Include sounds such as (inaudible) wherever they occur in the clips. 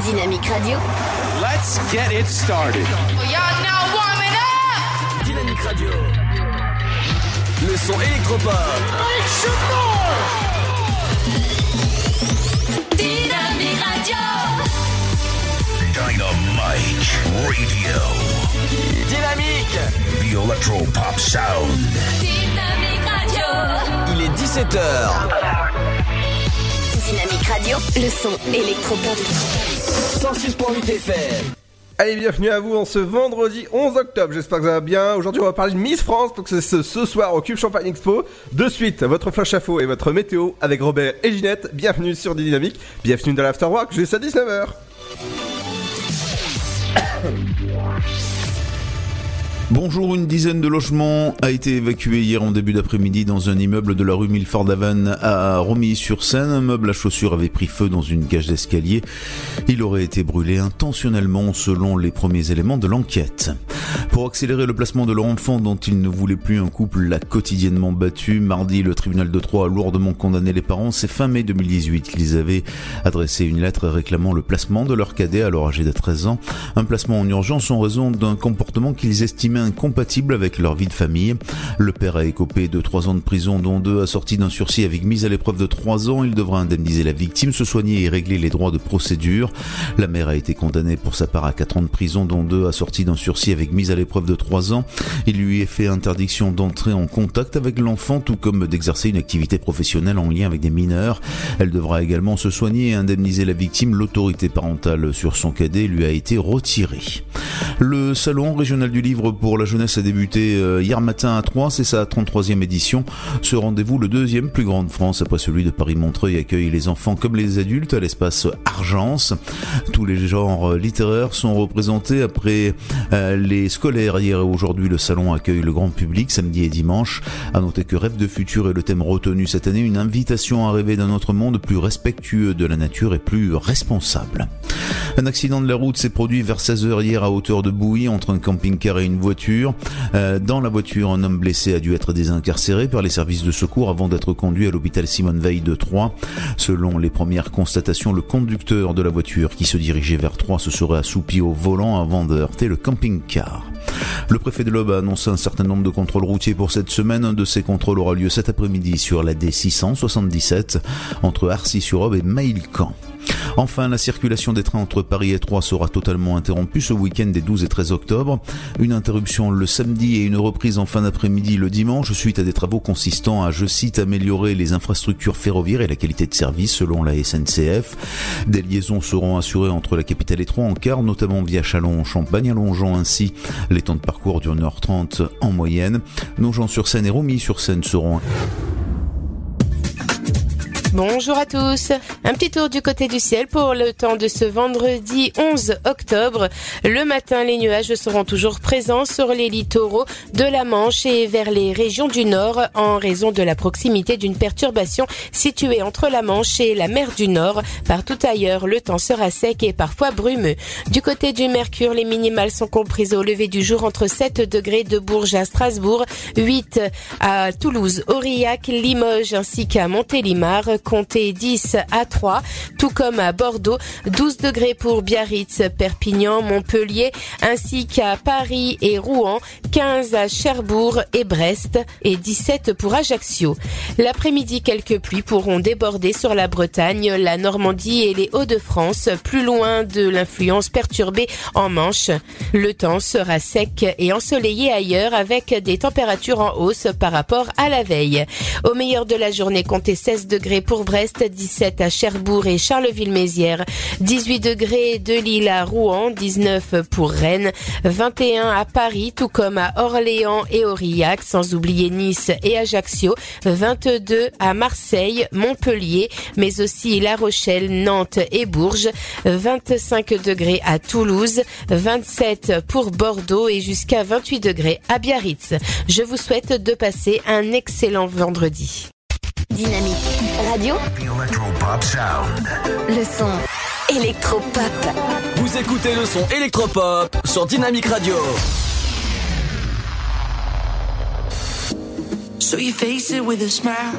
Dynamique Radio. Let's get it started. Y'all now warming up! Dynamique Radio. Le son électropop. Dynamique Radio. Dynamite Radio. Dynamique. The Electro Pop Sound. Dynamique Radio. Il est 17h. Dynamique Radio. Le son électropop. 106.8 FM. Allez, bienvenue à vous en ce vendredi 11 octobre. J'espère que ça va bien. Aujourd'hui, on va parler de Miss France, donc c'est ce, soir au Cube Champagne Expo. De suite, votre flash info et votre météo avec Robert et Ginette. Bienvenue sur Dynamique. Bienvenue dans l'Afterwork jusqu'à 19h. Bonjour, une dizaine de logements a été évacué hier en début d'après-midi dans un immeuble de la rue Milford-Haven à Romilly-sur-Seine. Un meuble à chaussures avait pris feu dans une cage d'escalier. Il aurait été brûlé intentionnellement selon les premiers éléments de l'enquête. Pour accélérer le placement de leur enfant dont il ne voulait plus, un couple l'a quotidiennement battu. Mardi, le tribunal de Troyes a lourdement condamné les parents. C'est fin mai 2018 qu'ils avaient adressé une lettre réclamant le placement de leur cadet alors âgé de 13 ans. Un placement en urgence en raison d'un comportement qu'ils estimaient incompatible avec leur vie de famille. Le père a écopé de 3 ans de prison dont deux assortis d'un sursis avec mise à l'épreuve de 3 ans. Il devra indemniser la victime, se soigner et régler les droits de procédure. La mère a été condamnée pour sa part à 4 ans de prison dont deux assortis d'un sursis avec mise à l'épreuve de 3 ans. Il lui est fait interdiction d'entrer en contact avec l'enfant tout comme d'exercer une activité professionnelle en lien avec des mineurs. Elle devra également se soigner et indemniser la victime. L'autorité parentale sur son cadet lui a été retirée. Le salon régional du livre pour la jeunesse a débuté euh, hier matin à Troyes, c'est sa 33e édition. Ce rendez-vous, le deuxième plus grand de France après celui de Paris-Montreuil, accueille les enfants comme les adultes à l'espace Argence. Tous les genres littéraires sont représentés après euh, les scolaires. Hier et aujourd'hui, le salon accueille le grand public samedi et dimanche. À noter que Rêve de futur est le thème retenu cette année, une invitation à rêver d'un autre monde plus respectueux de la nature et plus responsable. Un accident de la route s'est produit vers 16h hier à hauteur de Bouilly entre un camping-car et une voiture. Euh, dans la voiture, un homme blessé a dû être désincarcéré par les services de secours avant d'être conduit à l'hôpital Simone Veil de Troyes. Selon les premières constatations, le conducteur de la voiture qui se dirigeait vers Troyes se serait assoupi au volant avant de heurter le camping-car. Le préfet de l'Aube a annoncé un certain nombre de contrôles routiers pour cette semaine. Un de ces contrôles aura lieu cet après-midi sur la D677 entre Arcy-sur-Aube et Mailcamp. Enfin, la circulation des trains entre Paris et Troyes sera totalement interrompue ce week-end des 12 et 13 octobre. Une interruption le samedi et une reprise en fin d'après-midi le dimanche suite à des travaux consistant à, je cite, améliorer les infrastructures ferroviaires et la qualité de service selon la SNCF. Des liaisons seront assurées entre la capitale et Troyes en car, notamment via Chalon-Champagne, allongeant ainsi les temps de parcours d'une heure 30 en moyenne. Nogent-sur-Seine et Romilly-sur-Seine seront Bonjour à tous. Un petit tour du côté du ciel pour le temps de ce vendredi 11 octobre. Le matin, les nuages seront toujours présents sur les littoraux de la Manche et vers les régions du nord en raison de la proximité d'une perturbation située entre la Manche et la mer du Nord. Partout ailleurs, le temps sera sec et parfois brumeux. Du côté du Mercure, les minimales sont comprises au lever du jour entre 7 degrés de Bourges à Strasbourg, 8 à Toulouse, Aurillac, Limoges ainsi qu'à Montélimar, comptez 10 à 3, tout comme à Bordeaux, 12 degrés pour Biarritz, Perpignan, Montpellier, ainsi qu'à Paris et Rouen, 15 à Cherbourg et Brest et 17 pour Ajaccio. L'après-midi, quelques pluies pourront déborder sur la Bretagne, la Normandie et les Hauts-de-France, plus loin de l'influence perturbée en Manche. Le temps sera sec et ensoleillé ailleurs avec des températures en hausse par rapport à la veille. Au meilleur de la journée, comptez 16 degrés pour Brest, 17 à Cherbourg et Charleville-Mézières, 18 degrés de Lille à Rouen, 19 pour Rennes, 21 à Paris, tout comme à Orléans et Aurillac, sans oublier Nice et Ajaccio, 22 à Marseille, Montpellier, mais aussi La Rochelle, Nantes et Bourges, 25 degrés à Toulouse, 27 pour Bordeaux et jusqu'à 28 degrés à Biarritz. Je vous souhaite de passer un excellent vendredi. Dynamique Radio. Electropop Sound. Le son électropop. Vous écoutez le son électropop sur Dynamique Radio. So you face it with a smile.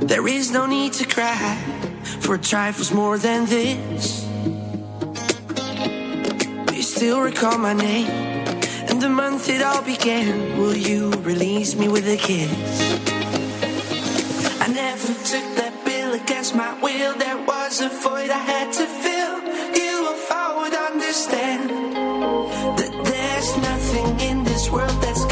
There is no need to cry for trifles more than this. You still recall my name and the month it all began. Will you release me with a kiss? I never took that bill against my will. There was a void I had to fill. You, if I would understand that there's nothing in this world that's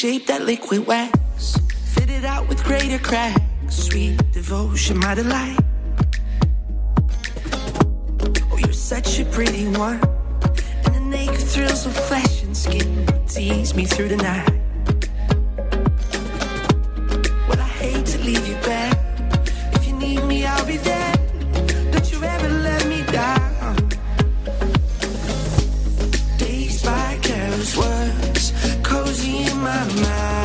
shape that liquid wax. Fit it out with greater cracks. Sweet devotion, my delight. Oh, you're such a pretty one. And the naked thrills of flesh and skin tease me through the night. Well, I hate to leave you back. If you need me, I'll be there. mad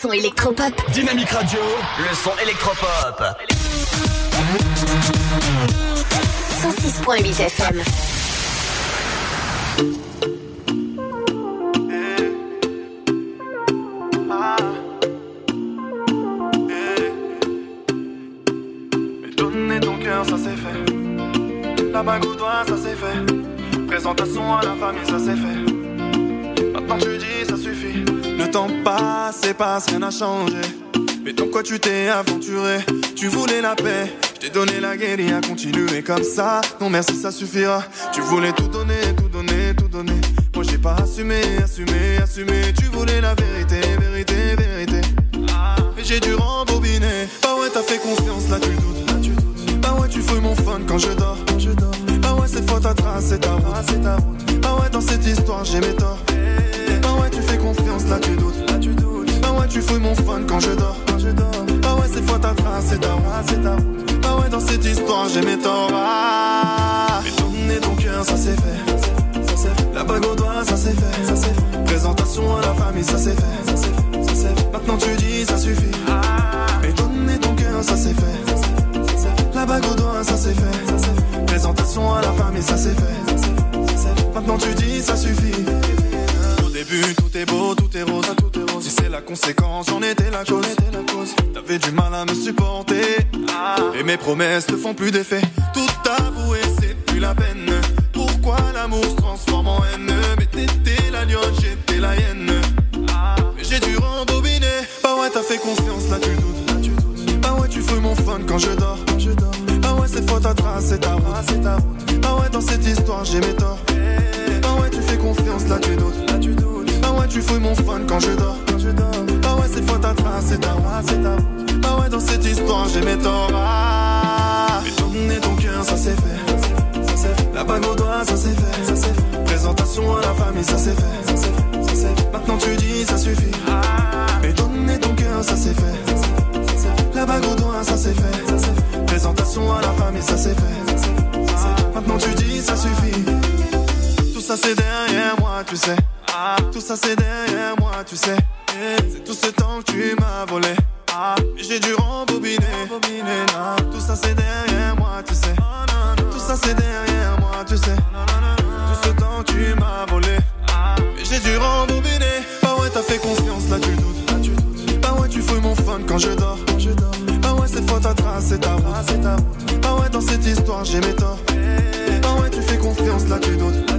son électropop. Dynamique Radio, le son électropop. 106.8 FM. Mais donner ton cœur, ça c'est fait. La bague au doigt, ça c'est fait. Présentation à la famille, ça c'est fait. Rien n'a changé. Mais dans quoi tu t'es aventuré? Tu voulais la paix, je t'ai donné la à continuer comme ça. Non merci, ça suffira. Tu voulais tout donner, tout donner, tout donner. Moi j'ai pas assumé, assumé, assumé. Tu voulais la vérité, vérité, vérité. Mais j'ai dû rembobiner. Bah ouais, t'as fait confiance, là tu doutes, là tu doutes. Bah ouais, tu fouilles mon fun quand je dors, quand je dors. Bah ouais, cette fois ta trace, c'est ta route, c'est ta route. Bah ouais, dans cette histoire, j'ai mes torts. Bah ouais, tu fais confiance, là tu là tu doutes. Bah tu fouilles mon fun quand je dors, quand je dors. Bah ouais, cette fois ta trace, c'est ta route, c'est ta. Bah ouais, dans cette histoire, j'ai mes torts. Ah, mais donner ton cœur, ça c'est fait. Ça c'est fait. La bague au doigt, ça c'est fait. Ça c'est fait. Présentation à la famille, ça c'est fait. Ça c'est fait. Ça c'est fait. Maintenant tu dis, ça suffit. Mais donner ton cœur, ça c'est fait. Ça c'est. La bague au doigt, ça c'est fait. C'est. Présentation à la famille, c'est c'est. Ça c'est fait. Maintenant tu dis, ça suffit. Début, tout est beau, tout est rose. Tout est rose. Si c'est la conséquence, j'en étais la cause. T'avais du mal à me supporter. Et mes promesses ne font plus d'effet. Tout avouer, c'est plus la peine. Pourquoi l'amour se transforme en haine? Mais t'étais la lionne, j'étais la hyène. Mais j'ai dû rembobiner. Bah ouais, t'as fait confiance, là tu doutes. Là, tu doutes. Bah ouais, tu fouilles mon fun quand je dors. Quand je dors. Bah ouais, cette fois ta trace, c'est ta route. c'est ta route. Bah ouais, dans cette histoire, j'ai mes torts. Bah ouais, tu fais confiance, là tu doutes. Là tu doutes. Tu fouilles mon fun quand je dors. Quand je dors. Bah ouais, cette fois ta trace, c'est ta c'est ta. Bah ouais, dans cette histoire, j'ai mes torts. Ah, mais donner ton cœur, ça c'est fait. C'est fait. La bague au doigt, ça c'est fait. C'est fait. Présentation à la famille, ça c'est fait. C'est fait. C'est fait. Maintenant tu dis, ça suffit. Mais donner ton cœur, ça c'est fait. C'est fait. La bague au doigt, ça c'est fait. C'est fait. Présentation à la famille, c'est. Ça c'est fait. Ça c'est fait. Maintenant tu dis, ça suffit. Tout ça c'est derrière moi, tu sais. Tout ça c'est derrière moi, tu sais. C'est tout ce temps que tu m'as volé. Mais J'ai dû rembobiner. Tout ça c'est derrière moi, tu sais. Tout ça c'est derrière moi, tu sais. Tout ce temps que tu m'as volé. Mais j'ai dû rembobiner. Bah ouais, t'as fait confiance, là tu doutes. Là, tu doutes. Bah ouais, tu fouilles mon fun quand je dors. Quand je dors. Bah ouais, cette fois ta trace, c'est ta route. c'est ta route. Bah ouais, dans cette histoire, j'ai mes torts. Bah ouais, tu fais confiance, là tu doutes.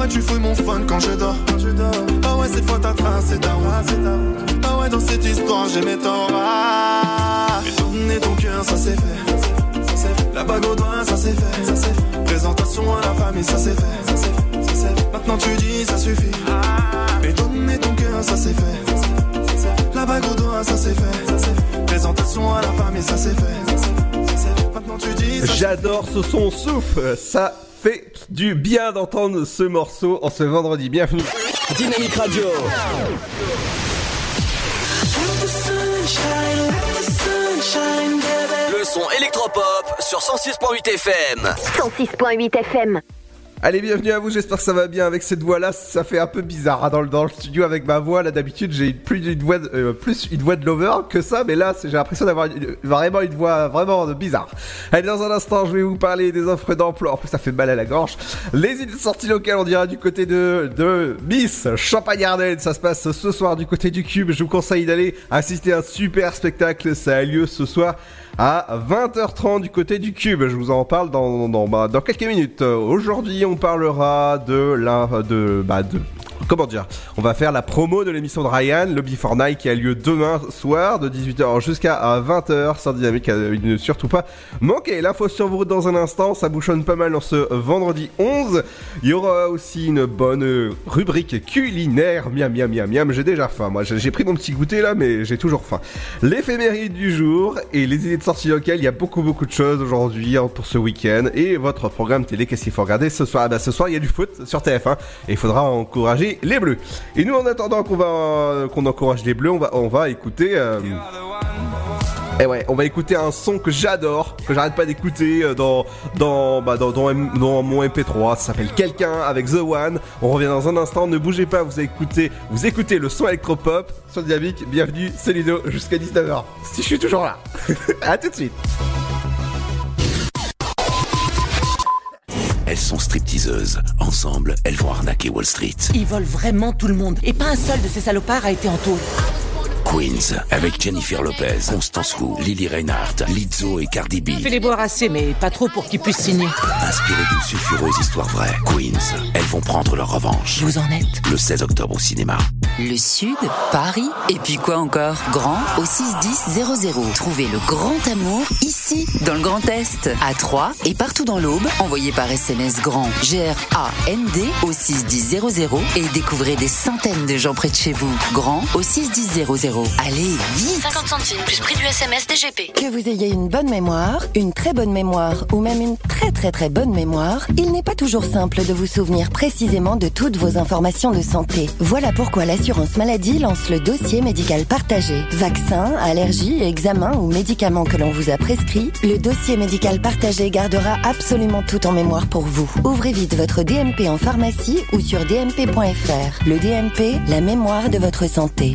Ouais, tu fouilles mon fun quand je dors. Quand je dors. Bah ouais, cette fois ta trace, c'est ta route. c'est ta route. Bah ouais, dans cette histoire, j'ai mes torts. Ah, mais donner ton cœur, ça c'est fait. Ça c'est fait. La bague au doigt, ça c'est fait. Ça fait. Présentation à la famille, ça c'est fait. Ça c'est fait. Ça fait. Maintenant tu dis, ça suffit. Mais donner ton cœur, ça c'est fait. Ça c'est fait. Ça c'est fait. La bague au doigt, ça c'est fait. Ça c'est fait. Présentation à la famille, ça c'est fait. Maintenant tu dis, ça J'adore ce son souffle, ça fait du bien d'entendre ce morceau en ce vendredi. Bienvenue. Dynamique Radio. Le son électropop sur 106.8 FM. 106.8 FM. Allez, bienvenue à vous, j'espère que ça va bien avec cette voix-là, ça fait un peu bizarre hein, dans, le, dans le studio avec ma voix, là d'habitude j'ai plus une voix, de- euh, plus une voix de lover que ça, mais là j'ai l'impression d'avoir vraiment une voix vraiment bizarre. Allez, dans un instant je vais vous parler des offres d'emploi, en plus ça fait mal à la gorge. Les idées de sortie locales, on dira du côté de, de Miss Champagne-Ardenne, ça se passe ce soir du côté du Cube, je vous conseille d'aller assister à un super spectacle, ça a lieu ce soir à 20h30 du côté du Cube. Je vous en parle dans, dans, bah, quelques minutes. Aujourd'hui, on parlera de la, de, bah, de, comment dire, on va faire la promo de l'émission de Ryan, Lobby for Night, qui a lieu demain soir de 18h jusqu'à 20h sur Dynamique. Euh, Ne surtout pas manquez. L'info sur vous dans un instant, ça bouchonne pas mal dans ce vendredi 11. Il y aura aussi une bonne rubrique culinaire. Miam, miam, miam, miam. J'ai déjà faim. Moi, j'ai j'ai pris mon petit goûter là, mais j'ai toujours faim. L'éphéméride du jour et les idées de sortie locale. Il y a beaucoup, beaucoup de choses aujourd'hui hein, pour ce week-end. Et votre programme télé, qu'est-ce qu'il faut regarder ce soir? Ah bah, Ce soir, il y a du foot sur TF1 et il faudra encourager les Bleus. Et nous, en attendant qu'on va qu'on encourage les Bleus, on va, on va écouter. euh, Et ouais, on va écouter un son que j'adore, que j'arrête pas d'écouter euh, dans dans, bah, dans, dans mon MP3. Ça s'appelle Quelqu'un avec The One. On revient dans un instant. Ne bougez pas, vous écoutez, vous écoutez le son électropop sur Dynamique. Bienvenue, c'est Ludo jusqu'à 19h. Si je suis toujours là. (laughs) à tout de suite. Elles sont stripteaseuses. Ensemble, elles vont arnaquer Wall Street. Ils volent vraiment tout le monde. Et pas un seul de ces salopards a été en tôle. Queens, avec Jennifer Lopez, Constance Wu, Lily Reinhardt, Lizzo et Cardi B. Fais les boire assez, mais pas trop pour qu'ils puissent signer. Inspirées d'une sulfureuse histoire vraie, Queens, elles vont prendre leur revanche. Vous en êtes Le 16 octobre au cinéma. Le Sud, Paris, et puis quoi encore? Grand au 61000. Trouvez le grand amour ici, dans le Grand Est, à Troyes et partout dans l'Aube. Envoyez par SMS grand G-R-A-N-D au 61000 et découvrez des centaines de gens près de chez vous. Grand au 61000. Allez, vite 50 centimes plus prix du SMS DGP. Que vous ayez une bonne mémoire, une très bonne mémoire ou même une très très très bonne mémoire, il n'est pas toujours simple de vous souvenir précisément de toutes vos informations de santé. Voilà pourquoi l'assurance maladie lance le dossier médical partagé. Vaccins, allergies, examens ou médicaments que l'on vous a prescrits, le dossier médical partagé gardera absolument tout en mémoire pour vous. Ouvrez vite votre DMP en pharmacie ou sur dmp.fr. Le DMP, la mémoire de votre santé.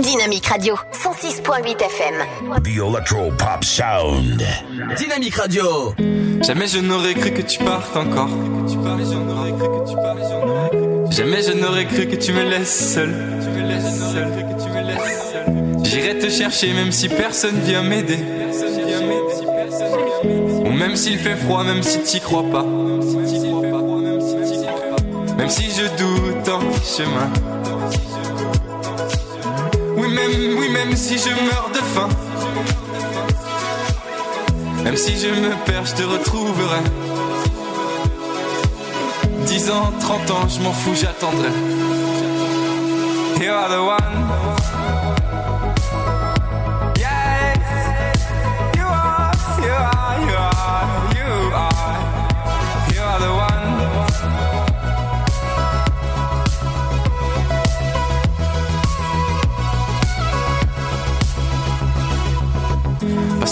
Dynamique Radio, 106.8 FM. The Electro Pop Sound. Dynamique Radio. Jamais je n'aurais cru que tu partes encore. Jamais je n'aurais cru que tu me laisses seul. J'irai te chercher même si personne vient m'aider. Ou même s'il fait froid, même si t'y crois pas. Même si je doute en chemin. Même, oui, même si je meurs de faim. Même si je me perds, je te retrouverai. 10 ans, 30 ans, je m'en fous, j'attendrai. You are the one.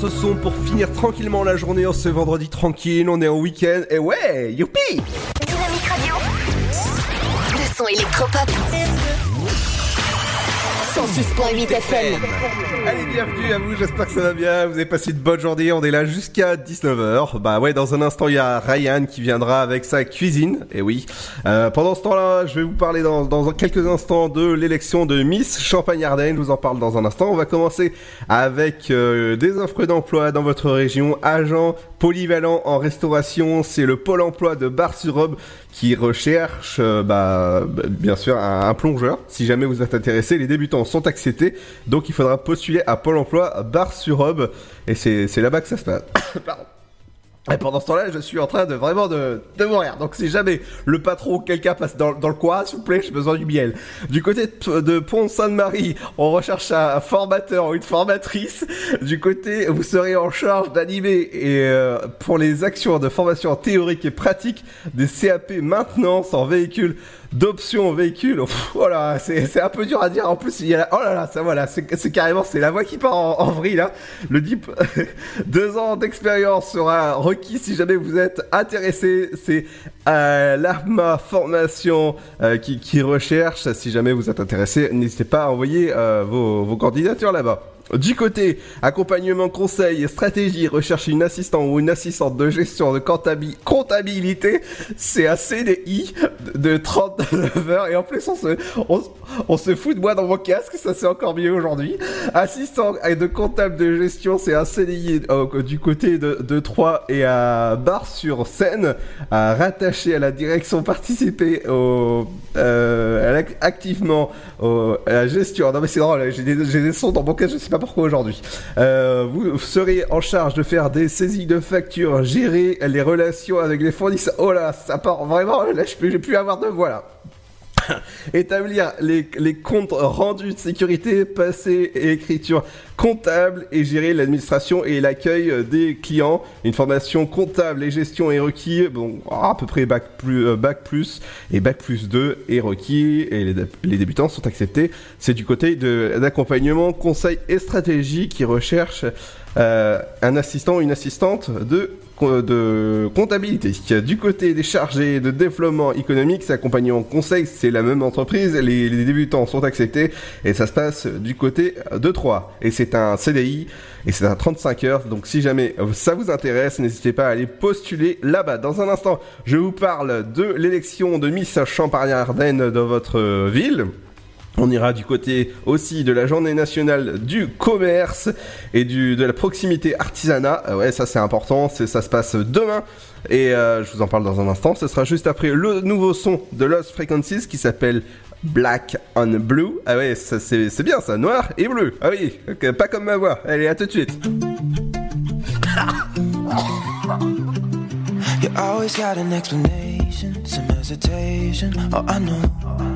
Ce son pour finir tranquillement la journée en ce vendredi tranquille. On est en week-end et ouais, youpi. Le son électropop. 106.8 FM. Allez, bienvenue à vous, j'espère que ça va bien, vous avez passé une bonne journée, on est là jusqu'à 19h. Bah ouais, dans un instant, il y a Ryan qui viendra avec sa cuisine, et oui. Euh, pendant ce temps-là, je vais vous parler dans, quelques instants de l'élection de Miss Champagne-Ardenne, je vous en parle dans un instant. On va commencer avec euh, des offres d'emploi dans votre région, agent polyvalent en restauration, c'est le pôle emploi de Bar-sur-Aube qui recherche euh, bah, bien sûr un, un plongeur. Si jamais vous êtes intéressé, les débutants sont acceptés, donc il faudra postuler à Pôle emploi Bar-sur-Aube et c'est là-bas que ça se passe. (coughs) Pardon. Et pendant ce temps-là, je suis en train de vraiment de, de mourir. Donc si jamais le patron ou quelqu'un passe dans, dans le coin, s'il vous plaît, j'ai besoin du miel. Du côté de, de Pont-Sainte-Marie, on recherche un formateur ou une formatrice. Du côté, vous serez en charge d'animer et euh, pour les actions de formation théorique et pratique des CAP maintenance en véhicule d'option véhicule. Pff, Voilà, c'est un peu dur à dire. En plus, il y a oh là là, ça voilà, c'est carrément c'est la voix qui part en, en vrille là. Le dip, (laughs) deux ans d'expérience sera requis si jamais vous êtes intéressé. C'est euh, l'ARMA formation euh, qui, recherche. Si jamais vous êtes intéressé, n'hésitez pas à envoyer euh, vos, vos candidatures là-bas. Du côté accompagnement, conseil et stratégie, rechercher une assistante ou une assistante de gestion de comptabi- comptabilité, c'est un CDI de 39 heures et en plus on se, on, se fout de moi dans mon casque, ça c'est encore mieux aujourd'hui. Assistant de comptable de gestion, c'est un CDI du côté de, de Troyes et à Bar-sur-Seine, rattaché à la direction, participer au, euh, activement à la gestion. Non mais c'est drôle, j'ai des, j'ai des sons dans mon casque, je sais pas pourquoi aujourd'hui. Euh, vous serez en charge de faire des saisies de factures, gérer les relations avec les fournisseurs. Oh là, ça part vraiment, là je peux, plus avoir de voix là. (laughs) Établir les, les comptes rendus de sécurité, passé et écriture comptable et gérer l'administration et l'accueil des clients. Une formation comptable et gestion est requis. Bon, à peu près bac plus, euh, bac plus et bac plus 2 est requis et les, les débutants sont acceptés. C'est du côté d'accompagnement, conseil et stratégie qui recherche euh, un assistant ou une assistante de de comptabilité. Du côté des chargés de développement économique, c'est accompagnement conseil, c'est la même entreprise, les, débutants sont acceptés et ça se passe du côté de 3. Et c'est un CDI et c'est un 35 heures, donc si jamais ça vous intéresse, n'hésitez pas à aller postuler là-bas. Dans un instant, je vous parle de l'élection de Miss Champagne-Ardenne dans votre ville. On ira du côté aussi de la journée nationale du commerce et du, de la proximité artisanat. Euh, ouais, ça c'est important, ça se passe demain. Et euh, je vous en parle dans un instant. Ce sera juste après le nouveau son de Lost Frequencies qui s'appelle Black on Blue. Ah ouais, c'est, bien ça, noir et bleu. Ah oui, pas comme ma voix. Allez, à tout de suite. (laughs) You always got an explanation, some hesitation. Oh, I know.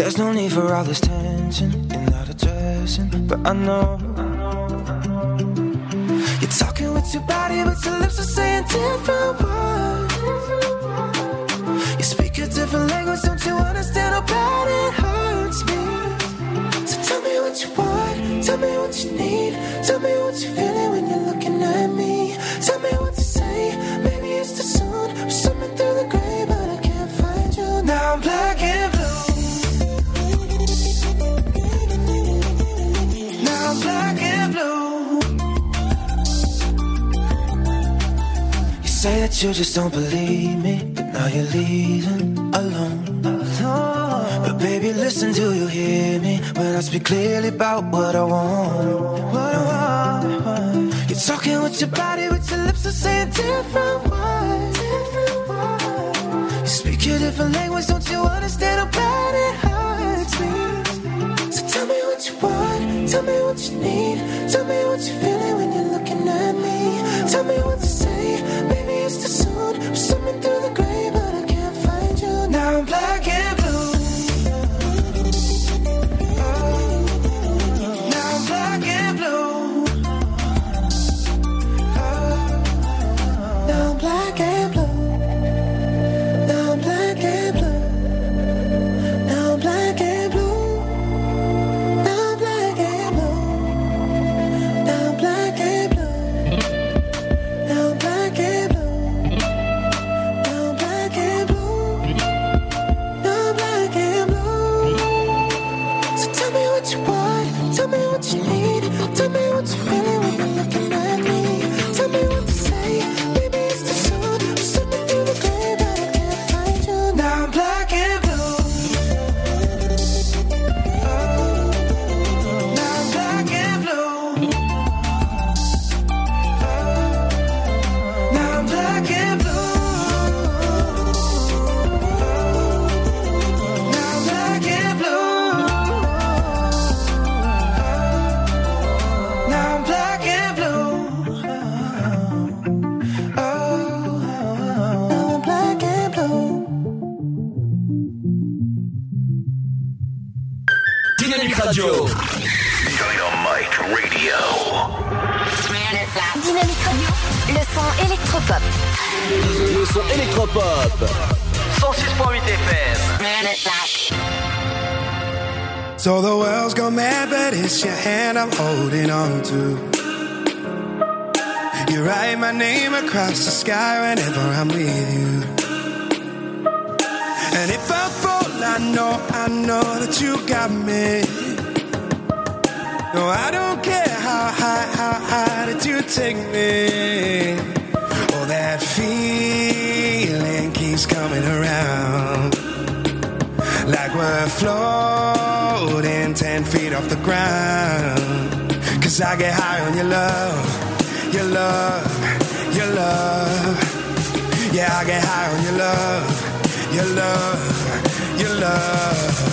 There's no need for all this tension and not addressing, but I know. You're talking with your body, but your lips are saying different words. You speak a different language, don't you understand how bad it hurts me? So tell me what you want, tell me what you need, tell me what you're feeling when you're looking at me. Tell me what to say, maybe it's too soon. I'm swimming through the gray, but I can't find you. Now I'm black say that you just don't believe me, but now you're leaving alone. But baby, listen, do you hear me when I speak clearly about what I want? What I want. You're talking with your body, with your lips are saying different words. You speak a different language, don't you understand how bad it hurts me? So tell me what you want, tell me what you need, tell me what you're feeling when you're looking at me. Tell me what to say, maybe it's too soon. I'm swimming through the gray, but I can't find you. Now I'm black and I'm holding on to. You write my name across the sky whenever I'm with you. And if I fall, I know, I know that you got me. No, I don't care how high, how high that you take me. Oh, that feeling keeps coming around. Like we're floating 10 feet off the ground. Cause I get high on your love, your love, your love. Yeah, I get high on your love, your love, your love.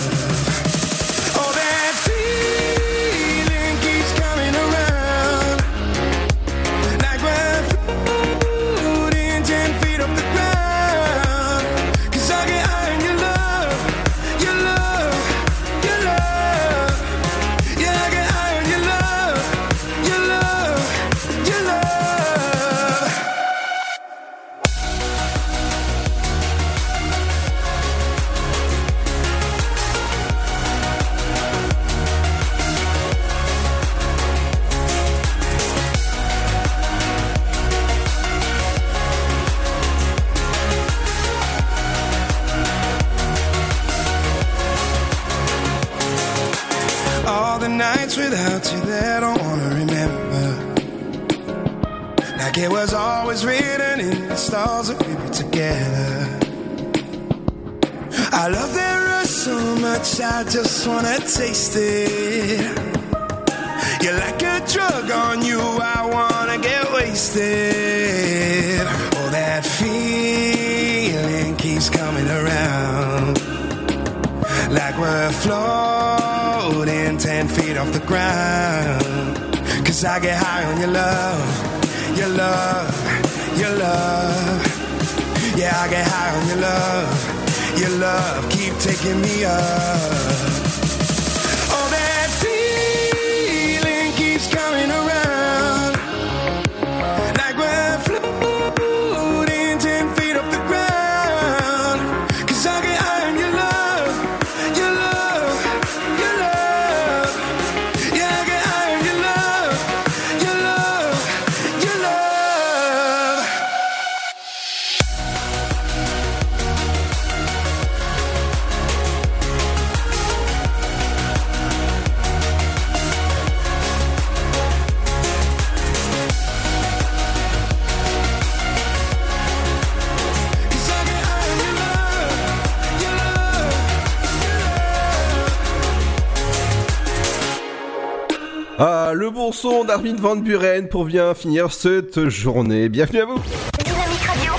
Van Buren pour bien finir cette journée. Bienvenue à vous. Dynamique Radio.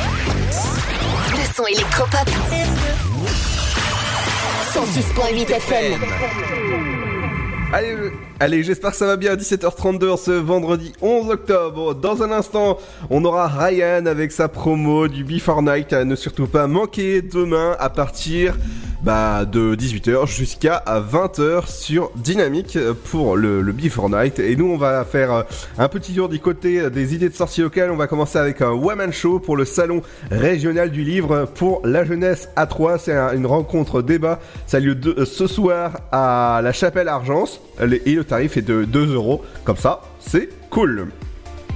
Le son électropop. 106.8 FM. Allez, euh, allez, j'espère que ça va bien. 17h32 ce vendredi 11 octobre. Dans un instant, on aura Ryan avec sa promo du Before Night à ne surtout pas manquer demain à partir bah, de 18h jusqu'à 20h sur Dynamique pour le, Before Night. Et nous, on va faire euh, un petit tour du côté des idées de sorties locales. On va commencer avec un Woman Show pour le salon régional du livre pour la jeunesse à 3. C'est un- une rencontre débat. Ça a lieu euh, ce soir à la Chapelle Argence. Et le tarif est de 2 euros. Comme ça, c'est cool.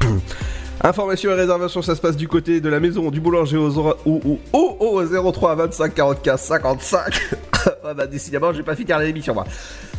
(clears throat) Informations et réservations, ça se passe du côté de la maison du boulanger ou, ou, au, au 03 25 44 55. ah bah décidément, j'ai pas fini l'émission moi.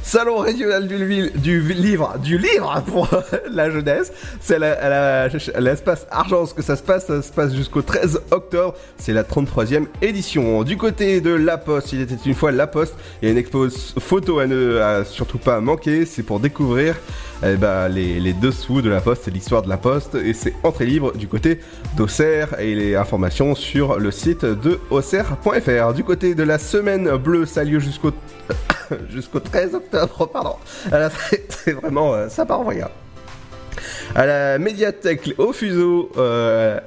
Salon régional du, du livre, du livre pour (laughs) la jeunesse. C'est à l'espace Argence que ça se passe. Ça se passe jusqu'au 13 octobre. C'est la 33e édition. Du côté de La Poste, il était une fois La Poste. Il y a une expo photo à ne surtout pas manquer. C'est pour découvrir eh ben, les, les dessous de La Poste et l'histoire de La Poste. Et c'est entrée libre du côté d'Auxerre. Et les informations sur le site de auxerre.fr. Du côté de la semaine bleue, ça a lieu jusqu'au (coughs) jusqu'au 13 octobre, pardon. C'est- vraiment, euh, ça part en hein. À la médiathèque, au fuseau, euh,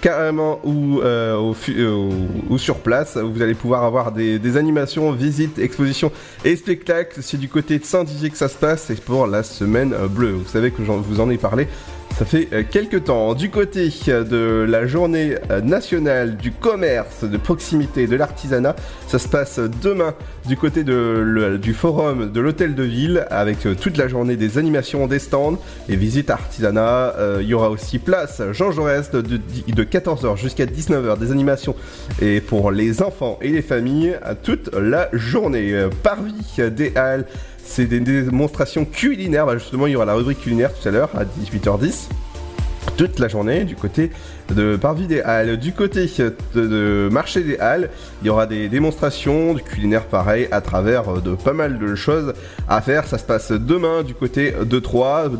carrément ou, euh, ou- sur place, vous allez pouvoir avoir des, animations, visites, expositions et spectacles. C'est du côté de Saint-Dizier que ça se passe, c'est pour la semaine bleue. Vous savez que j'en vous en ai parlé. Ça fait euh, quelques temps. Du côté euh, de la journée euh, nationale du commerce, de proximité, de l'artisanat, ça se passe demain du côté du forum de l'hôtel de ville avec toute la journée des animations, des stands et visites artisanat. Il y aura aussi place Jean Jaurès de, de, de 14h jusqu'à 19h des animations et pour les enfants et les familles toute la journée. Parvis des Halles, c'est des démonstrations culinaires. Bah, justement, il y aura la rubrique culinaire tout à l'heure à 18h10 toute la journée du côté de Parvis des Halles. Du côté de, Marché des Halles, il y aura des démonstrations du culinaire pareil à travers euh, de pas mal de choses à faire. Ça se passe demain du côté de Troyes.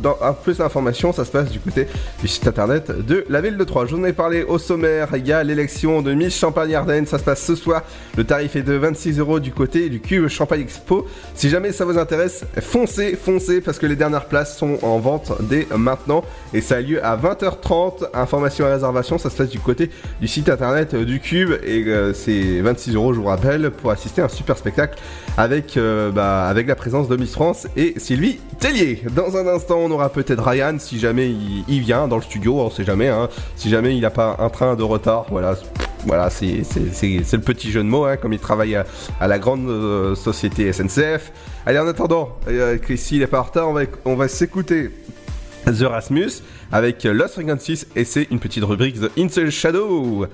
Plus d'informations, ça se passe du côté du site internet de la ville de Troyes. Je vous en ai parlé au sommaire. Il y a l'élection de Miss Champagne-Ardenne. Ça se passe ce soir. Le tarif est de 26 euros du côté du Cube Champagne Expo. Si jamais ça vous intéresse, foncez, foncez parce que les dernières places sont en vente dès maintenant et ça a lieu à 20h30. Information et réservation, ça se passe du côté du site internet euh, du Cube et euh, c'est 26 euros, je vous rappelle, pour assister à un super spectacle avec, euh, bah, avec la présence de Miss France et Sylvie Tellier. Dans un instant, on aura peut-être Ryan si jamais il, vient dans le studio, on sait jamais, hein, si jamais il n'a pas un train de retard, voilà. Voilà, c'est le petit jeu de mots, hein, comme il travaille à, la grande société SNCF. Allez, en attendant, euh, s'il n'est pas en retard, on va, on va s'écouter The Rasmus avec Lost Frequencies et c'est une petite rubrique The In Shadow.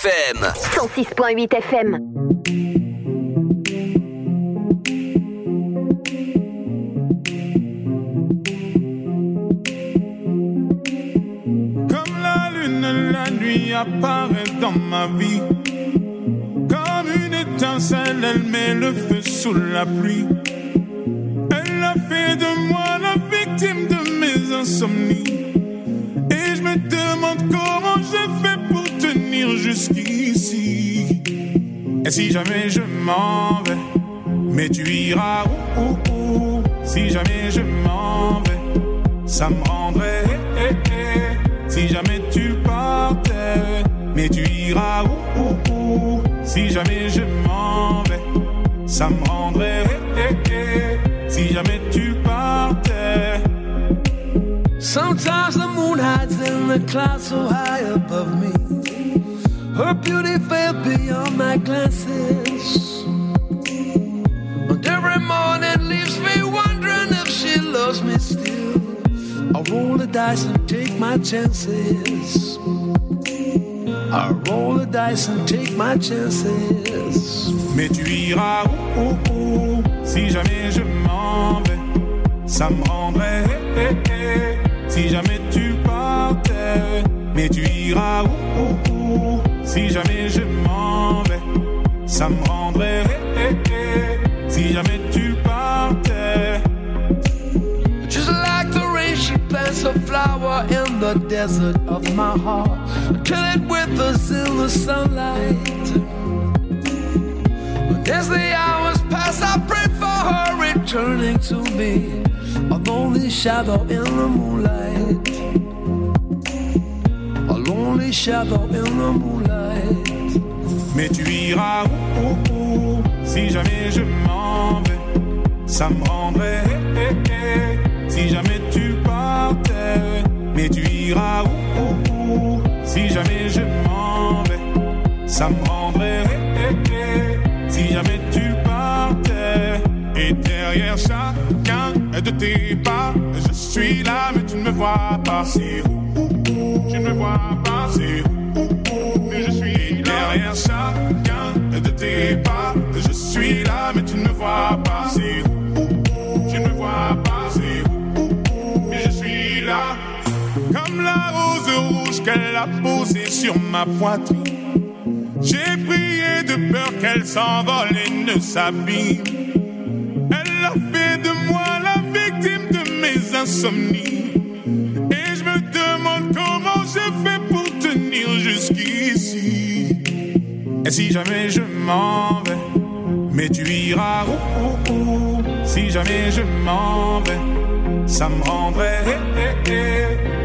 FM. 106.8 FM. Comme la lune, la nuit apparaît dans ma vie. Comme une étincelle, elle met le feu sous la pluie. Elle a fait de moi la victime de mes insomnies. Jusqu'ici. Et si jamais je m'en vais, mais tu iras où, où, où? Si jamais je m'en vais, ça me rendrait. eh, eh, eh. Si jamais tu partais, mais tu iras où, Si jamais je m'en vais, ça me rendrait. Si jamais tu partais. Sometimes the moon hides in the clouds so high me. Her beauty fell beyond my glances. And every morning leaves me wondering if she loves me still. I roll the dice and take my chances. I roll the dice and take my chances. Mais tu iras où, où, où Si jamais je m'en vais, ça me rendrait. eh, eh, eh. Si jamais tu partais, mais tu iras où Si jamais je m'en vais, ça me rendrait. Si jamais tu partais. Just like the rain, she plants a flower in the desert of my heart. Till it withers in the sunlight. But as the hours pass, I pray for her returning to me. A lonely shadow in the moonlight. Shadow in the moonlight. Mais tu iras où, où, où Si jamais je m'en vais, ça me rendrait. eh, eh, eh. Si jamais tu partais, mais tu iras où, où, Si jamais je m'en vais, ça me rendrait. Si jamais tu partais, et derrière chacun de tes pas, je suis là, mais tu ne me vois pas. C'est où Tu ne me vois pas. C'est où, Mais je suis derrière chacun de tes pas. Je suis là, mais tu ne me vois pas. C'est où, Tu ne vois pas. C'est où Mais je suis là. Comme la rose rouge qu'elle a posée sur ma poitrine. J'ai prié de peur qu'elle s'envole et ne s'abîme. Elle a fait de moi la victime de mes insomnies. Et si jamais je m'en vais, mais tu iras où, où, où? Si jamais je m'en vais, ça me rendrait.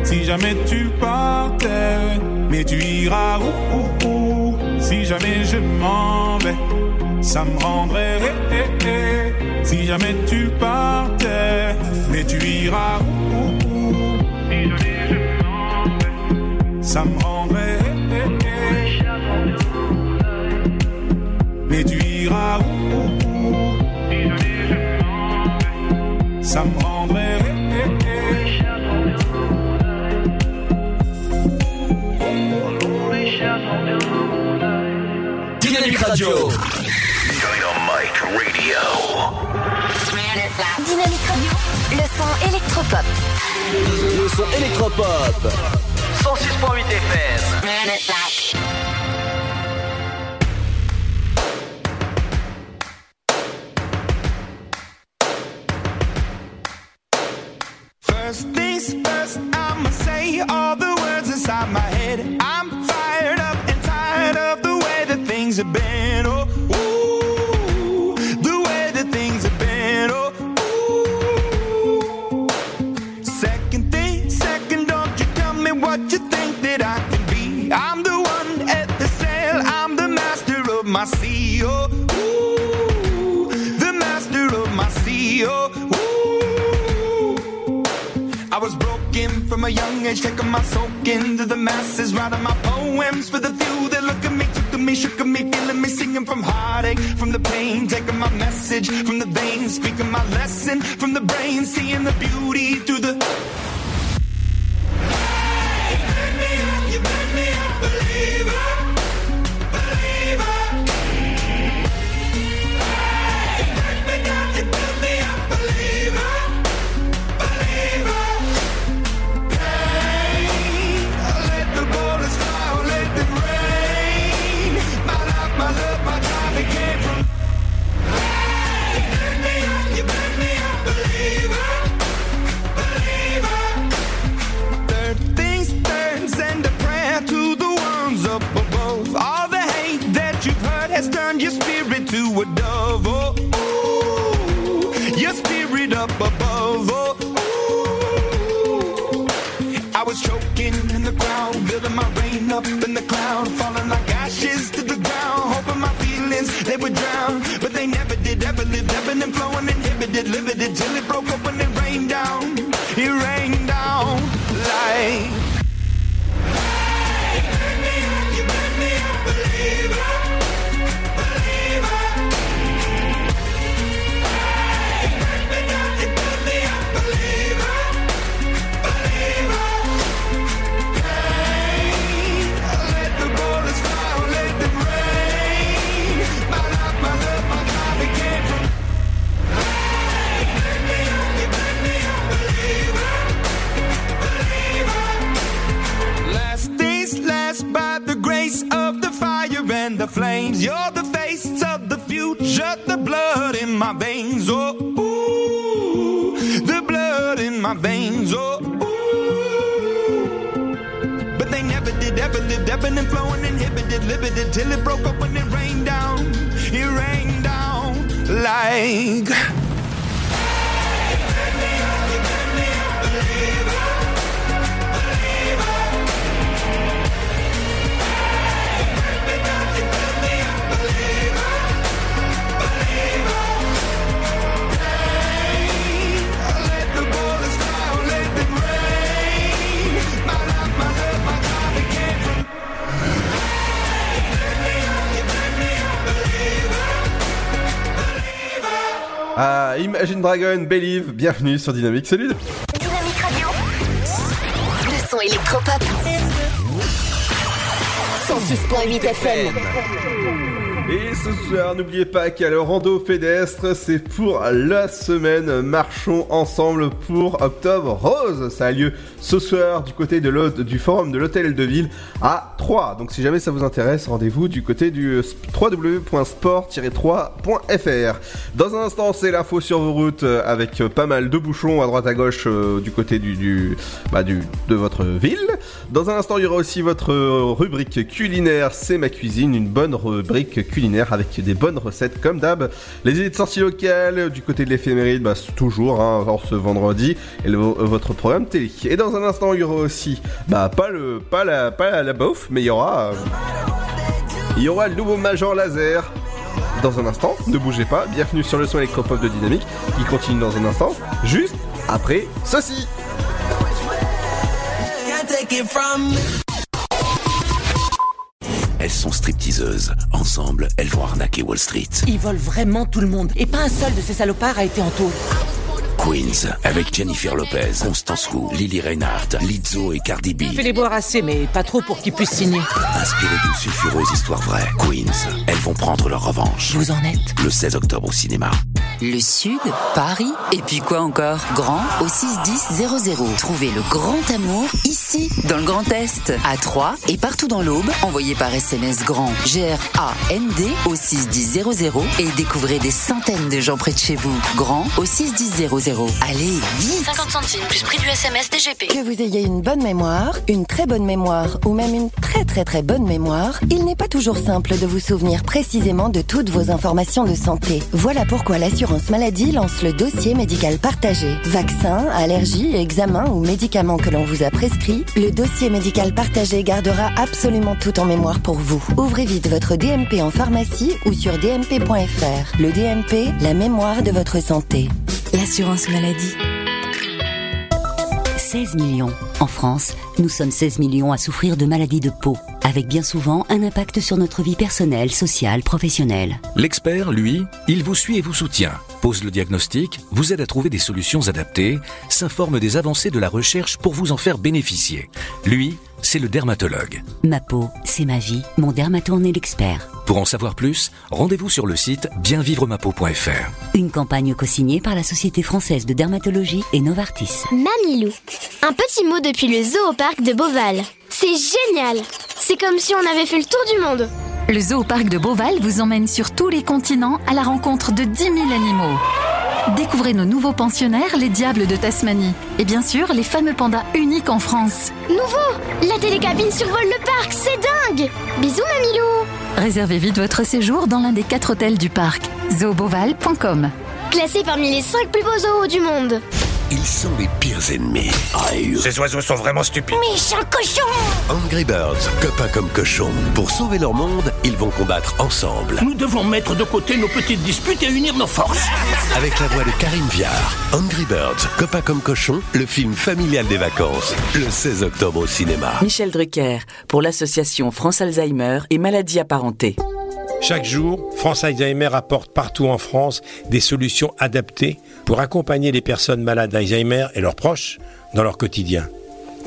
Si jamais tu partais, mais tu iras où, où, où? Si jamais je m'en vais, ça me rendrait. Si jamais tu partais, mais tu iras où, où? Si jamais je m'en vais, ça me rendrait. Ça me rendrait. eh, eh, eh. Dynamique Radio. Dynamique Radio. Le son électropop. Le son électropop. 106.8 FM. Limited, till it broke up and it rained down. It rained down like. Ah, Imagine Dragon, Believe, bienvenue sur Dynamique, salut Dynamique Radio. Le son électropop. 106.8 FM. Et ce soir, n'oubliez pas qu'il y a le rando pédestre, c'est pour la semaine Marchons ensemble pour Octobre Rose. Ça a lieu ce soir du côté de du forum de l'hôtel de ville à 3. Donc si jamais ça vous intéresse, rendez-vous du côté du www.sport-3.fr. Dans un instant, c'est l'info sur vos routes euh, avec euh, pas mal de bouchons à droite à gauche euh, du côté bah, du de votre ville. Dans un instant, il y aura aussi votre euh, rubrique culinaire, c'est ma cuisine, une bonne rubrique culinaire avec des bonnes recettes comme d'hab. Les idées de sortie locales du côté de l'éphéméride, bah, toujours hein, ce vendredi et votre programme télé. Et dans un instant, il y aura aussi bah pas le pas la pas la, bof, mais il y aura euh, il y aura le nouveau Major Laser. Dans un instant, ne bougez pas, bienvenue sur le son électropop de Dynamique qui continue dans un instant, juste après ceci. Elles sont stripteaseuses. Ensemble, elles vont arnaquer Wall Street. Ils volent vraiment tout le monde. Et pas un seul de ces salopards a été en taule. Queens, avec Jennifer Lopez, Constance Wu, Lily Reinhardt, Lizzo et Cardi B. Fais les boire assez, mais pas trop pour qu'ils puissent signer. Inspirées d'une sulfureuse histoire vraie, Queens, elles vont prendre leur revanche. Vous en êtes Le 16 octobre au cinéma. Le Sud, Paris, et puis quoi encore Grand au 61000. Trouvez le grand amour ici, dans le Grand Est, à Troyes et partout dans l'Aube. Envoyez par SMS grand G-R-A-N-D au 61000 et découvrez des centaines de gens près de chez vous. Grand au 61000. Allez, vite 50 centimes plus prix du SMS DGP. Que vous ayez une bonne mémoire, une très bonne mémoire ou même une très très très bonne mémoire, il n'est pas toujours simple de vous souvenir précisément de toutes vos informations de santé. Voilà pourquoi l'assurance maladie lance le dossier médical partagé. Vaccins, allergies, examens ou médicaments que l'on vous a prescrits, le dossier médical partagé gardera absolument tout en mémoire pour vous. Ouvrez vite votre DMP en pharmacie ou sur dmp.fr. Le DMP, la mémoire de votre santé. L'assurance maladie. 16 millions. En France, nous sommes 16 millions à souffrir de maladies de peau, avec bien souvent un impact sur notre vie personnelle, sociale, professionnelle. L'expert, lui, il vous suit et vous soutient, pose le diagnostic, vous aide à trouver des solutions adaptées, s'informe des avancées de la recherche pour vous en faire bénéficier. Lui, c'est le dermatologue. Ma peau, c'est ma vie. Mon dermato en est l'expert. Pour en savoir plus, rendez-vous sur le site bienvivremapeau.fr. Une campagne co-signée par la Société française de dermatologie et Novartis. Mamilou. Un petit mot depuis le zoo au parc de Beauval. C'est génial C'est comme si on avait fait le tour du monde. Le zoo au parc de Beauval vous emmène sur tous les continents à la rencontre de 10 000 animaux. Découvrez nos nouveaux pensionnaires, les diables de Tasmanie. Et bien sûr, les fameux pandas uniques en France. Nouveau La télécabine survole le parc, c'est dingue Bisous Mamilou Réservez vite votre séjour dans l'un des quatre hôtels du parc. zooboval.com Classé parmi les 5 plus beaux zoos du monde. Ils sont les pires ennemis. Ces oiseaux sont vraiment stupides. Méchant cochon Angry Birds, copains comme cochons. Pour sauver leur monde, ils vont combattre ensemble. Nous devons mettre de côté nos petites disputes et unir nos forces. Avec la voix de Karine Viard. Angry Birds, copains comme cochons, le film familial des vacances. Le 16 octobre au cinéma. Michel Drucker, pour l'association France Alzheimer et maladies apparentées. Chaque jour, France Alzheimer apporte partout en France des solutions adaptées pour accompagner les personnes malades d'Alzheimer et leurs proches dans leur quotidien.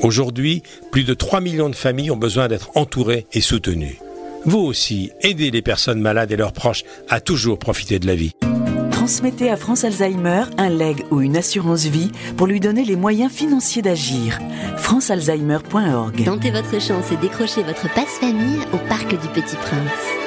Aujourd'hui, plus de 3 millions de familles ont besoin d'être entourées et soutenues. Vous aussi, aidez les personnes malades et leurs proches à toujours profiter de la vie. Transmettez à France Alzheimer un leg ou une assurance vie pour lui donner les moyens financiers d'agir. francealzheimer.org Tentez votre chance et décrochez votre passe-famille au Parc du Petit Prince.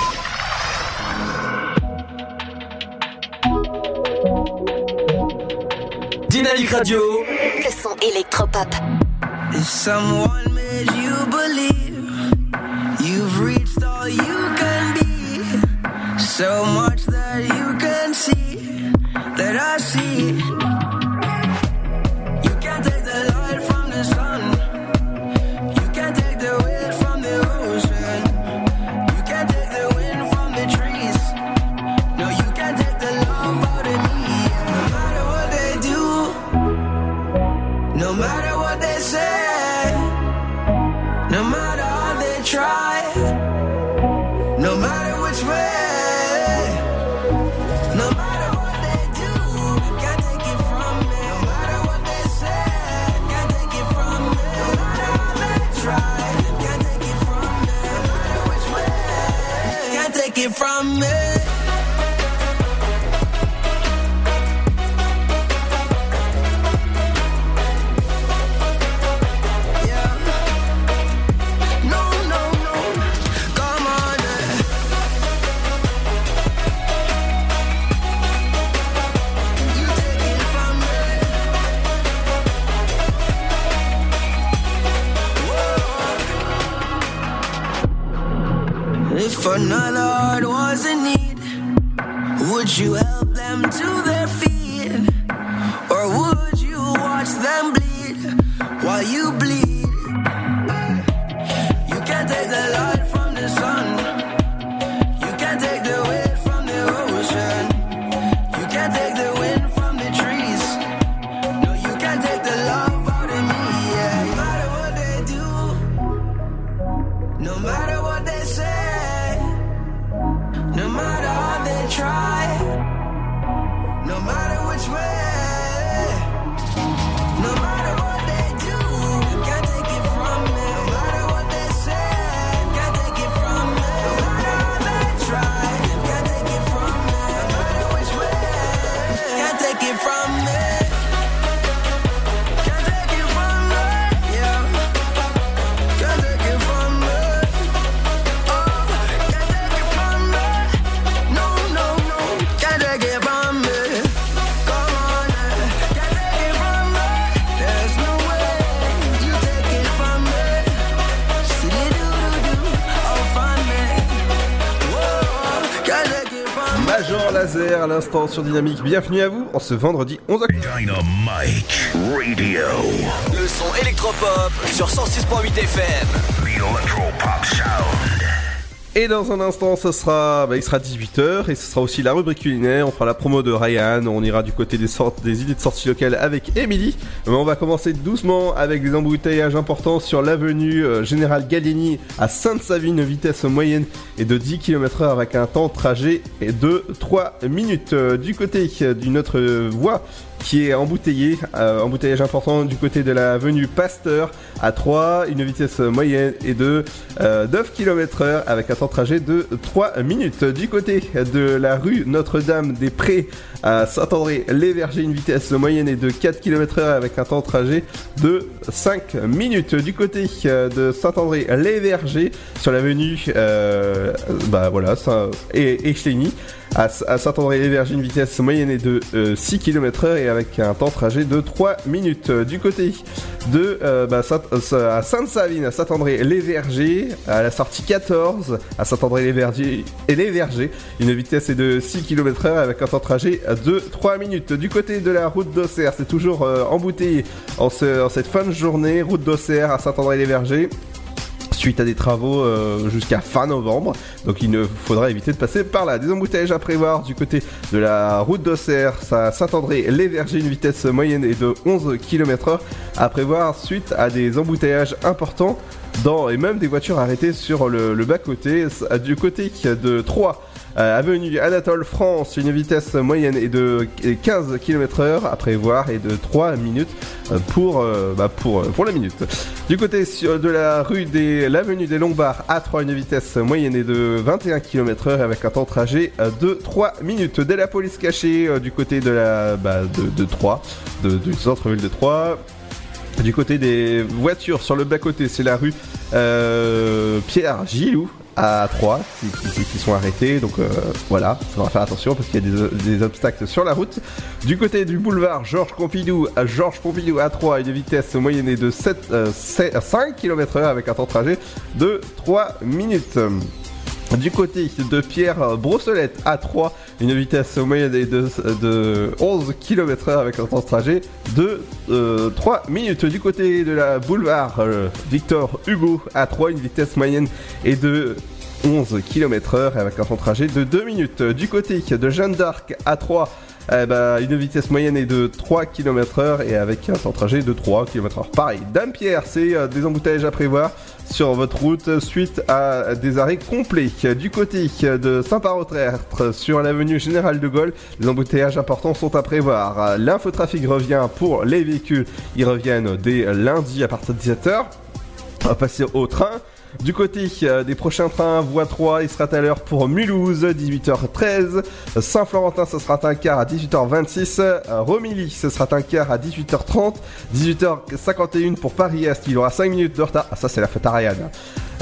Dynamique Radio. Le son électropop. If someone made you believe you've reached all you can be, so much l'instant sur Dynamique. Bienvenue à vous en ce vendredi 11 octobre. Dynamite Radio. Le son électropop sur 106.8 FM. The Electropop Sound. Et dans un instant, ce sera, bah, il sera 18h et ce sera aussi la rubrique culinaire. On fera la promo de Ryan. On ira du côté des, sortes, des idées de sorties locales avec Emily. On va commencer doucement avec des embouteillages importants sur l'avenue euh, Général Gallieni à Sainte-Savine, vitesse moyenne et de 10 km/h avec un temps de trajet de 3 minutes. Euh, Du côté d'une autre voie qui est embouteillé, euh, embouteillage important du côté de l'avenue Pasteur à 3, une vitesse moyenne et de euh, 9 km heure avec un temps de trajet de 3 minutes. Du côté de la rue Notre-Dame-des-Prés à Saint-André-les-Vergers, une vitesse moyenne et de 4 km heure avec un temps de trajet de 5 minutes. Du côté euh, de Saint-André-les-Vergers sur l'avenue euh, bah voilà, Saint- et, et à, Saint-André-les-Vergers, une vitesse moyenne est de euh, 6 km heure et avec un temps de trajet de 3 minutes. Euh, Du côté de euh, bah, Saint- euh, à Sainte-Savine, à Saint-André-les-Vergers, à la sortie 14, à Saint-André-les-Vergers et les Vergers, une vitesse est de 6 km heure avec un temps de trajet de 3 minutes. Du côté de la route d'Auxerre, c'est toujours euh, embouteillé en, en cette fin de journée, route d'Auxerre à Saint-André-les-Vergers suite à des travaux euh, jusqu'à fin novembre. Donc il ne faudra éviter de passer par là. Des embouteillages à prévoir du côté de la route d'Auxerre, ça à Saint-André-les-Vergers, une vitesse moyenne est de 11 km/h à prévoir suite à des embouteillages importants dans, et même des voitures arrêtées sur le, bas-côté. Du côté de 3 euh, avenue Anatole France, une vitesse moyenne est de 15 km/h à prévoir et de 3 minutes euh, pour, euh, bah, pour, pour la minute. Du côté de la rue des l'avenue des Lombards A3, une vitesse moyenne est de 21 km/h avec un temps de trajet de 3 minutes. Dès la police cachée du côté de la bah, de, de du centre-ville de Troyes. Du côté des voitures sur le bas-côté, c'est la rue Pierre Gilou à 3 qui, qui- sont arrêtés. Donc euh, voilà, il faudra faire attention parce qu'il y a des, obstacles sur la route. Du côté du boulevard Georges Pompidou à Georges Pompidou à 3, une vitesse moyenne de 7, euh, 7 5 km/h avec un temps de trajet de 3 minutes. Du côté de Pierre Brossolette à 3, une vitesse moyenne de, de 11 km/h avec un temps de trajet de euh, 3 minutes. Du côté de la boulevard euh, Victor Hugo à 3, une vitesse moyenne est de 11 km/h avec un temps de trajet de 2 minutes. Du côté de Jeanne d'Arc à 3, eh ben, une vitesse moyenne est de 3 km/h et avec un temps de trajet de 3 km/h. Pareil, Dame-Pierre, c'est euh, des embouteillages à prévoir sur votre route suite à des arrêts complets. Du côté de Saint-Parotrêtre, sur l'avenue Général de Gaulle, les embouteillages importants sont à prévoir. L'infotrafic revient pour les véhicules, ils reviennent dès lundi à partir de 17h. On va passer au train. Du côté euh, des prochains trains, voie 3, il sera à l'heure pour Mulhouse, 18h13. Saint-Florentin, ce sera un quart à 18h26. Euh, Romilly, ce sera un quart à 18h30. 18h51 pour Paris-Est, il aura 5 minutes de retard. Ah, ça, c'est la fête Ariane.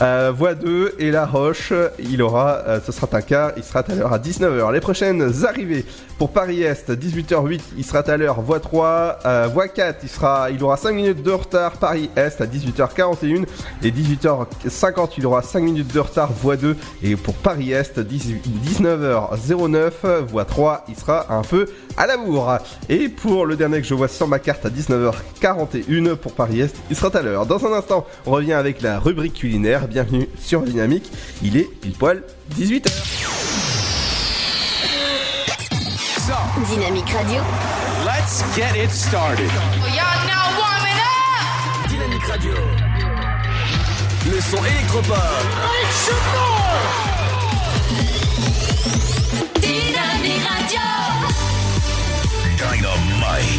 Euh, voie 2 et La Roche, il aura, euh, ce sera un quart, il sera à l'heure à 19h. Les prochaines arrivées pour Paris-Est, 18h08, il sera à l'heure. Voie 3, euh, voie 4, il, sera, il aura 5 minutes de retard. Paris-Est à 18h41 et 18h50, il aura 5 minutes de retard. Voie 2 et pour Paris-Est, 19h09, voie 3, il sera un peu à la bourre. Et pour le dernier que je vois sur ma carte à 19h41 pour Paris-Est, il sera à l'heure. Dans un instant, on revient avec la rubrique culinaire. Bienvenue sur Dynamique. Il est pile poil 18h. Dynamique Radio. Let's get it started. Y'all now warming up. Dynamique Radio. Le son électropop.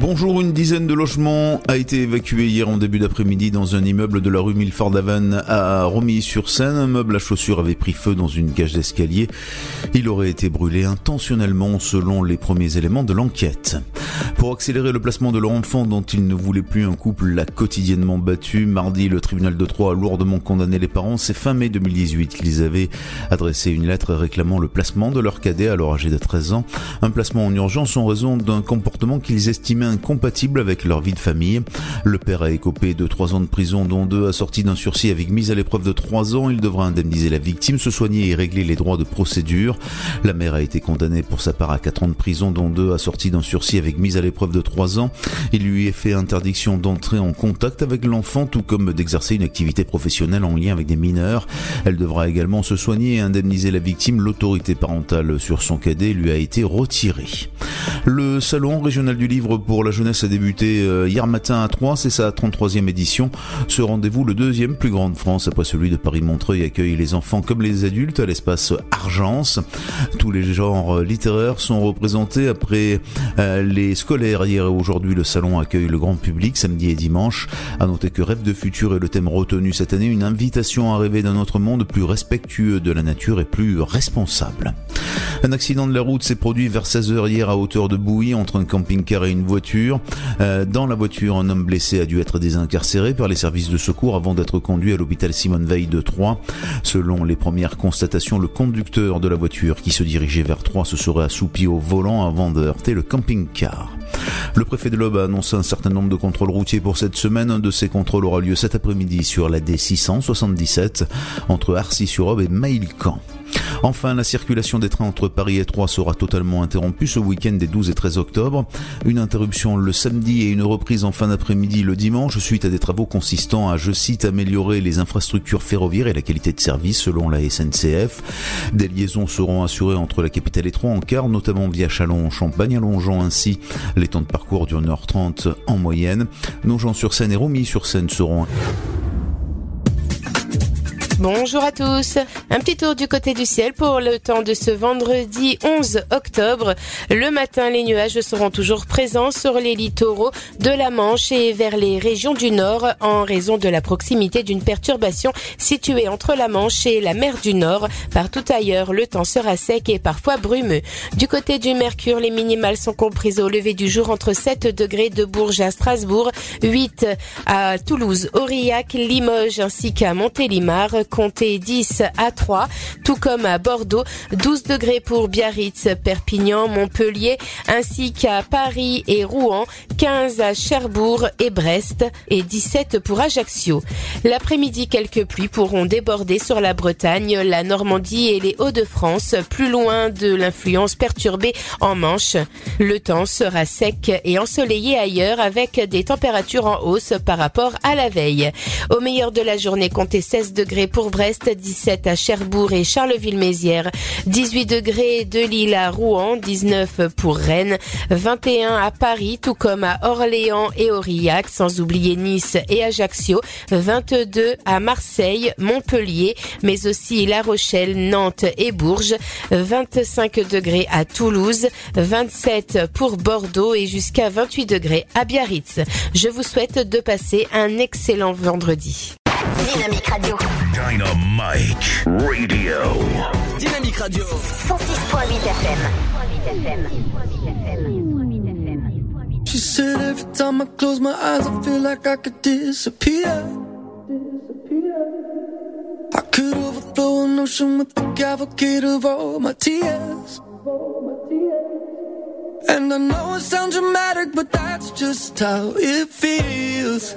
Bonjour, une dizaine de logements a été évacué hier en début d'après-midi dans un immeuble de la rue Milford-Haven à Romilly-sur-Seine. Un meuble à chaussures avait pris feu dans une cage d'escalier. Il aurait été brûlé intentionnellement selon les premiers éléments de l'enquête. Pour accélérer le placement de leur enfant dont ils ne voulaient plus, un couple l'a quotidiennement battu. Mardi, le tribunal de Troyes a lourdement condamné les parents. C'est fin mai 2018 qu'ils avaient adressé une lettre réclamant le placement de leur cadet alors âgé de 13 ans. Un placement en urgence en raison d'un comportement qu'ils estimaient incompatible avec leur vie de famille. Le père a écopé de 3 ans de prison dont deux assortis d'un sursis avec mise à l'épreuve de 3 ans. Il devra indemniser la victime, se soigner et régler les droits de procédure. La mère a été condamnée pour sa part à 4 ans de prison dont deux assortis d'un sursis avec mise à l'épreuve de 3 ans. Il lui est fait interdiction d'entrer en contact avec l'enfant tout comme d'exercer une activité professionnelle en lien avec des mineurs. Elle devra également se soigner et indemniser la victime. L'autorité parentale sur son cadet lui a été retirée. Le salon régional du livre pour la jeunesse a débuté euh, hier matin à Troyes, c'est sa 33e édition. Ce rendez-vous, le deuxième plus grand de France après celui de Paris-Montreuil, accueille les enfants comme les adultes à l'espace Argence. Tous les genres littéraires sont représentés après euh, les scolaires. Hier et aujourd'hui, le salon accueille le grand public samedi et dimanche. À noter que Rêve de futur est le thème retenu cette année, une invitation à rêver d'un autre monde plus respectueux de la nature et plus responsable. Un accident de la route s'est produit vers 16h hier à hauteur de Bouilly entre un camping-car et une voiture. Euh, dans la voiture, un homme blessé a dû être désincarcéré par les services de secours avant d'être conduit à l'hôpital Simone Veil de Troyes. Selon les premières constatations, le conducteur de la voiture qui se dirigeait vers Troyes se serait assoupi au volant avant de heurter le camping-car. Le préfet de l'Aube a annoncé un certain nombre de contrôles routiers pour cette semaine. Un de ces contrôles aura lieu cet après-midi sur la D677 entre Arcy-sur-Aube et Mailcan. Enfin, la circulation des trains entre Paris et Troyes sera totalement interrompue ce week-end des 12 et 13 octobre. Une interruption le samedi et une reprise en fin d'après-midi le dimanche suite à des travaux consistant à, je cite, améliorer les infrastructures ferroviaires et la qualité de service selon la SNCF. Des liaisons seront assurées entre la capitale et Troyes en car, notamment via Chalon-Champagne, allongeant ainsi les temps de parcours d'une heure 30 en moyenne. Nogent-sur-Seine et Romilly-sur-Seine seront Bonjour à tous. Un petit tour du côté du ciel pour le temps de ce vendredi 11 octobre. Le matin, les nuages seront toujours présents sur les littoraux de la Manche et vers les régions du nord en raison de la proximité d'une perturbation située entre la Manche et la mer du Nord. Partout ailleurs, le temps sera sec et parfois brumeux. Du côté du Mercure, les minimales sont comprises au lever du jour entre 7 degrés de Bourges à Strasbourg, 8 à Toulouse, Aurillac, Limoges ainsi qu'à Montélimar, comptez 10 à 3, tout comme à Bordeaux, 12 degrés pour Biarritz, Perpignan, Montpellier, ainsi qu'à Paris et Rouen, 15 à Cherbourg et Brest et 17 pour Ajaccio. L'après-midi, quelques pluies pourront déborder sur la Bretagne, la Normandie et les Hauts-de-France, plus loin de l'influence perturbée en Manche. Le temps sera sec et ensoleillé ailleurs avec des températures en hausse par rapport à la veille. Au meilleur de la journée, comptez 16 degrés pour pour Brest, 17 à Cherbourg et Charleville-Mézières, 18 degrés de Lille à Rouen, 19 pour Rennes, 21 à Paris, tout comme à Orléans et Aurillac, sans oublier Nice et Ajaccio, 22 à Marseille, Montpellier, mais aussi La Rochelle, Nantes et Bourges, 25 degrés à Toulouse, 27 pour Bordeaux et jusqu'à 28 degrés à Biarritz. Je vous souhaite de passer un excellent vendredi. Dynamique Radio. Dynamite Radio. Dynamique Radio. 106.8 FM. She said every time I close my eyes, I feel like I could disappear. I could overflow an ocean with the cavalcade of all my tears. And I know it sounds dramatic, but that's just how it feels.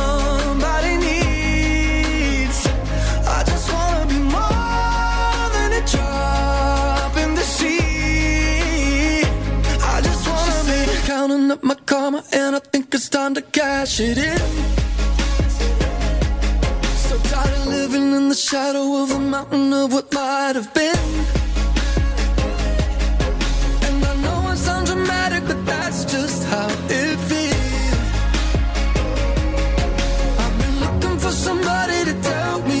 up my karma, and I think it's time to cash it in. So tired of living in the shadow of a mountain of what might have been. And I know it sounds dramatic, but that's just how it feels. I've been looking for somebody to tell me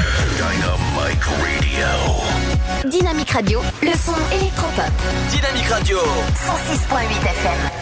Dynamite Radio. Dynamique Radio, le son électropop. Dynamique Radio. 106.8 FM.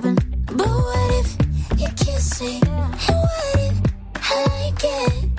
happen. But what if you kiss me? And what if I like it?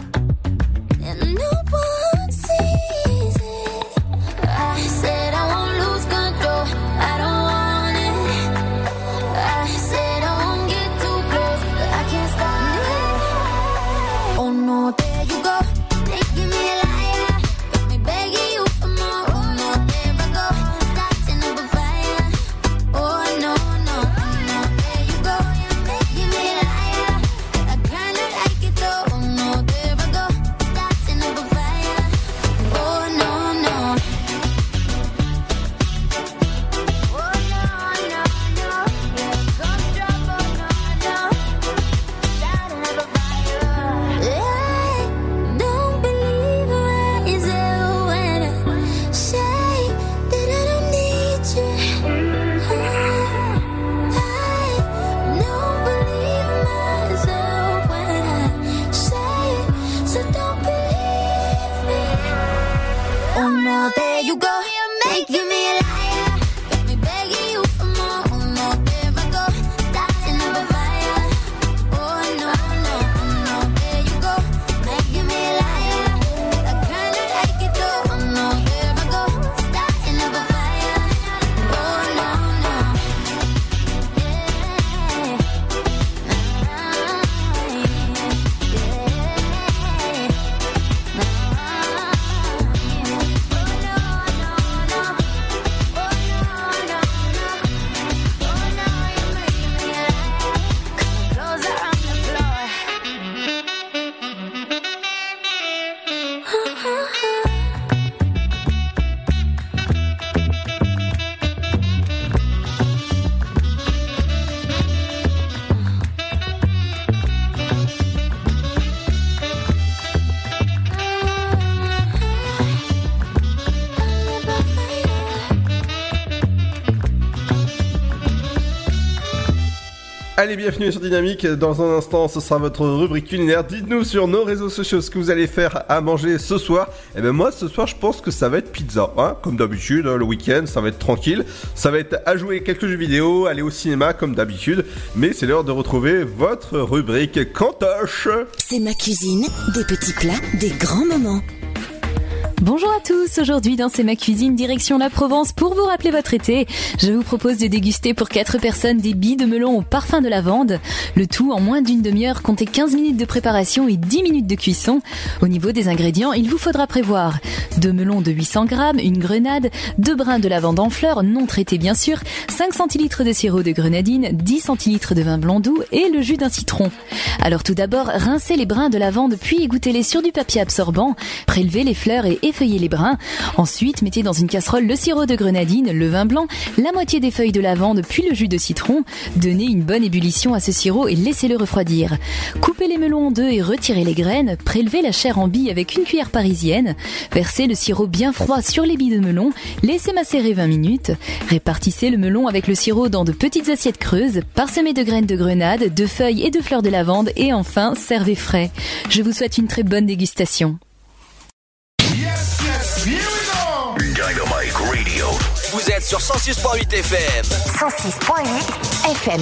Allez, bienvenue sur Dynamique. Dans un instant, ce sera votre rubrique culinaire. Dites-nous sur nos réseaux sociaux ce que vous allez faire à manger ce soir. Et ben moi, ce soir, je pense que ça va être pizza, hein, comme d'habitude. hein, le week-end, ça va être tranquille. Ça va être à jouer quelques jeux vidéo, aller au cinéma comme d'habitude. Mais c'est l'heure de retrouver votre rubrique Cantoche. C'est ma cuisine, des petits plats, des grands moments. Bonjour à tous, aujourd'hui dans C'est ma cuisine direction la Provence pour vous rappeler votre été. Je vous propose de déguster pour 4 personnes des billes de melon au parfum de lavande. Le tout en moins d'une demi-heure, comptez 15 minutes de préparation et 10 minutes de cuisson. Au niveau des ingrédients, il vous faudra prévoir deux melons de 800 grammes, une grenade, deux brins de lavande en fleurs, non traités bien sûr, 5 centilitres de sirop de grenadine, 10 centilitres de vin blanc doux et le jus d'un citron. Alors tout d'abord, rincez les brins de lavande puis égouttez-les sur du papier absorbant, prélevez les fleurs et effeuillez les brins. Ensuite, mettez dans une casserole le sirop de grenadine, le vin blanc, la moitié des feuilles de lavande puis le jus de citron. Donnez une bonne ébullition à ce sirop et laissez-le refroidir. Coupez les melons en deux et retirez les graines. Prélevez la chair en billes avec une cuillère parisienne. Versez le sirop bien froid sur les billes de melon. Laissez macérer 20 minutes. Répartissez le melon avec le sirop dans de petites assiettes creuses. Parsemez de graines de grenade, de feuilles et de fleurs de lavande. Et enfin, servez frais. Je vous souhaite une très bonne dégustation. Sur 106.8 FM. 106.8 FM.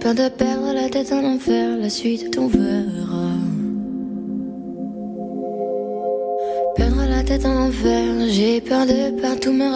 Peur de perdre la tête en enfer, la suite on verra. Perdre la tête en enfer, j'ai peur de perdre tous mes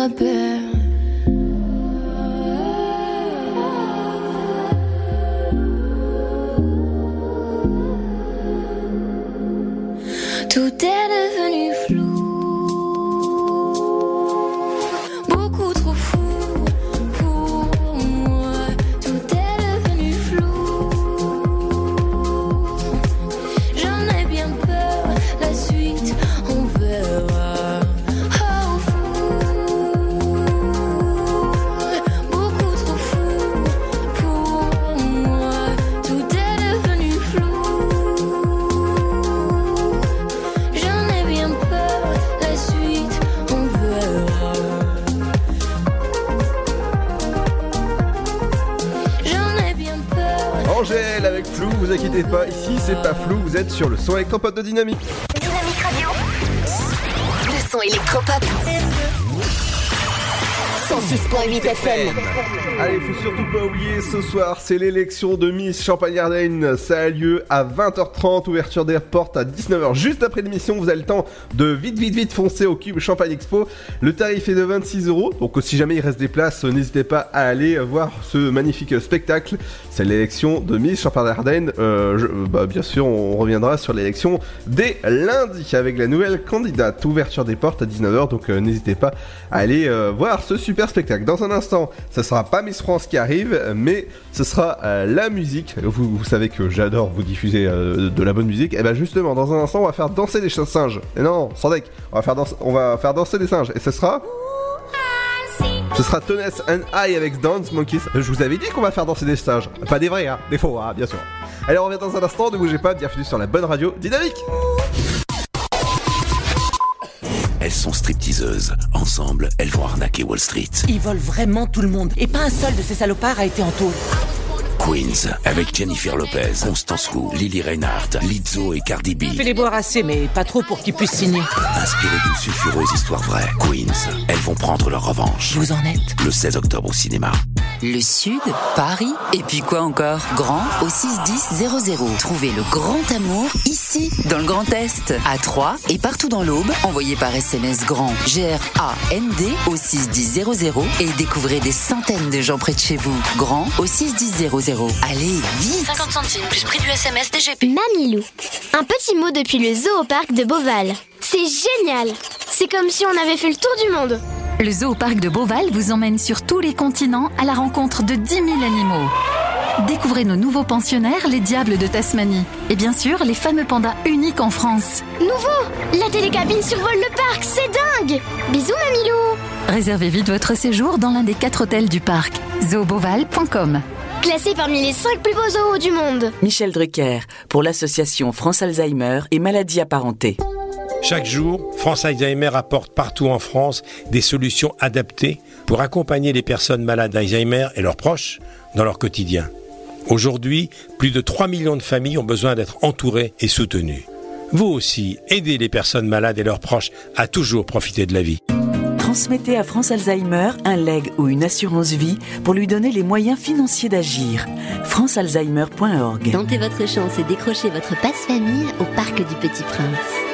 son électropop de Dynamique. Dynamique Radio. Le son électropop. 106.8 FM. Allez, faut surtout pas oublier, ce soir, c'est l'élection de Miss Champagne-Ardenne. Ça a lieu à 20h30, ouverture des portes à 19h. Juste après l'émission, vous avez le temps de vite, vite, vite foncer au Cube Champagne Expo. Le tarif est de 26 euros. Donc, si jamais il reste des places, n'hésitez pas à aller voir ce magnifique spectacle. C'est l'élection de Miss Champagne-Ardenne. Euh, je- bah, bien sûr, on reviendra sur l'élection dès lundi avec la nouvelle candidate. Ouverture des portes à 19h. Donc, euh, n'hésitez pas à aller euh, voir ce super spectacle. Dans un instant, ce sera pas Miss France qui arrive, mais ce sera euh, la musique. Vous, vous savez que j'adore vous diffuser euh, de la bonne musique. Et ben justement, dans un instant, on va faire danser des singes. Et non, sans deck, on va faire danser, on va faire danser des singes. Et ce sera? Ce sera Toness and I avec Dance Monkeys. Je vous avais dit qu'on va faire danser des singes. Pas des vrais, hein, des faux, hein, bien sûr. Allez, on revient dans un instant, ne bougez pas, bienvenue sur la bonne radio dynamique. Elles sont stripteaseuses. Ensemble, elles vont arnaquer Wall Street. Ils volent vraiment tout le monde. Et pas un seul de ces salopards a été en taule. Queens, avec Jennifer Lopez, Constance Wu, Lily Reinhardt, Lizzo et Cardi B. Fais les boire assez, mais pas trop pour qu'ils puissent signer. Inspirées d'une sulfureuse histoire vraie, Queens, elles vont prendre leur revanche. Vous en êtes Le 16 octobre au cinéma. Le Sud, Paris, et puis quoi encore? Grand au 61000. Trouvez le grand amour ici, dans le Grand Est, à Troyes et partout dans l'Aube. Envoyez par SMS grand G-R-A-N-D au 61000 et découvrez des centaines de gens près de chez vous. Grand au 61000. Allez, vite 50 centimes plus prix du SMS DGP. Mamilou. Un petit mot depuis le zoo au parc de Beauval. C'est génial C'est comme si on avait fait le tour du monde. Le zoo au parc de Beauval vous emmène sur tous les continents à la rencontre de 10 000 animaux. Découvrez nos nouveaux pensionnaires, les diables de Tasmanie. Et bien sûr, les fameux pandas uniques en France. Nouveau La télécabine survole le parc, c'est dingue Bisous Mamilou Réservez vite votre séjour dans l'un des quatre hôtels du parc. zooboval.com Classé parmi les 5 plus beaux zoos du monde. Michel Drucker, pour l'association France Alzheimer et maladies apparentées. Chaque jour, France Alzheimer apporte partout en France des solutions adaptées pour accompagner les personnes malades d'Alzheimer et leurs proches dans leur quotidien. Aujourd'hui, plus de 3 millions de familles ont besoin d'être entourées et soutenues. Vous aussi, aidez les personnes malades et leurs proches à toujours profiter de la vie. Transmettez à France Alzheimer un leg ou une assurance vie pour lui donner les moyens financiers d'agir. francealzheimer.org. Tentez votre chance et décrochez votre passe-famille au Parc du Petit Prince.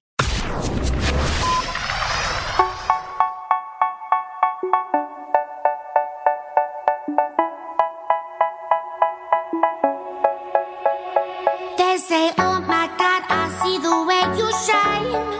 shine.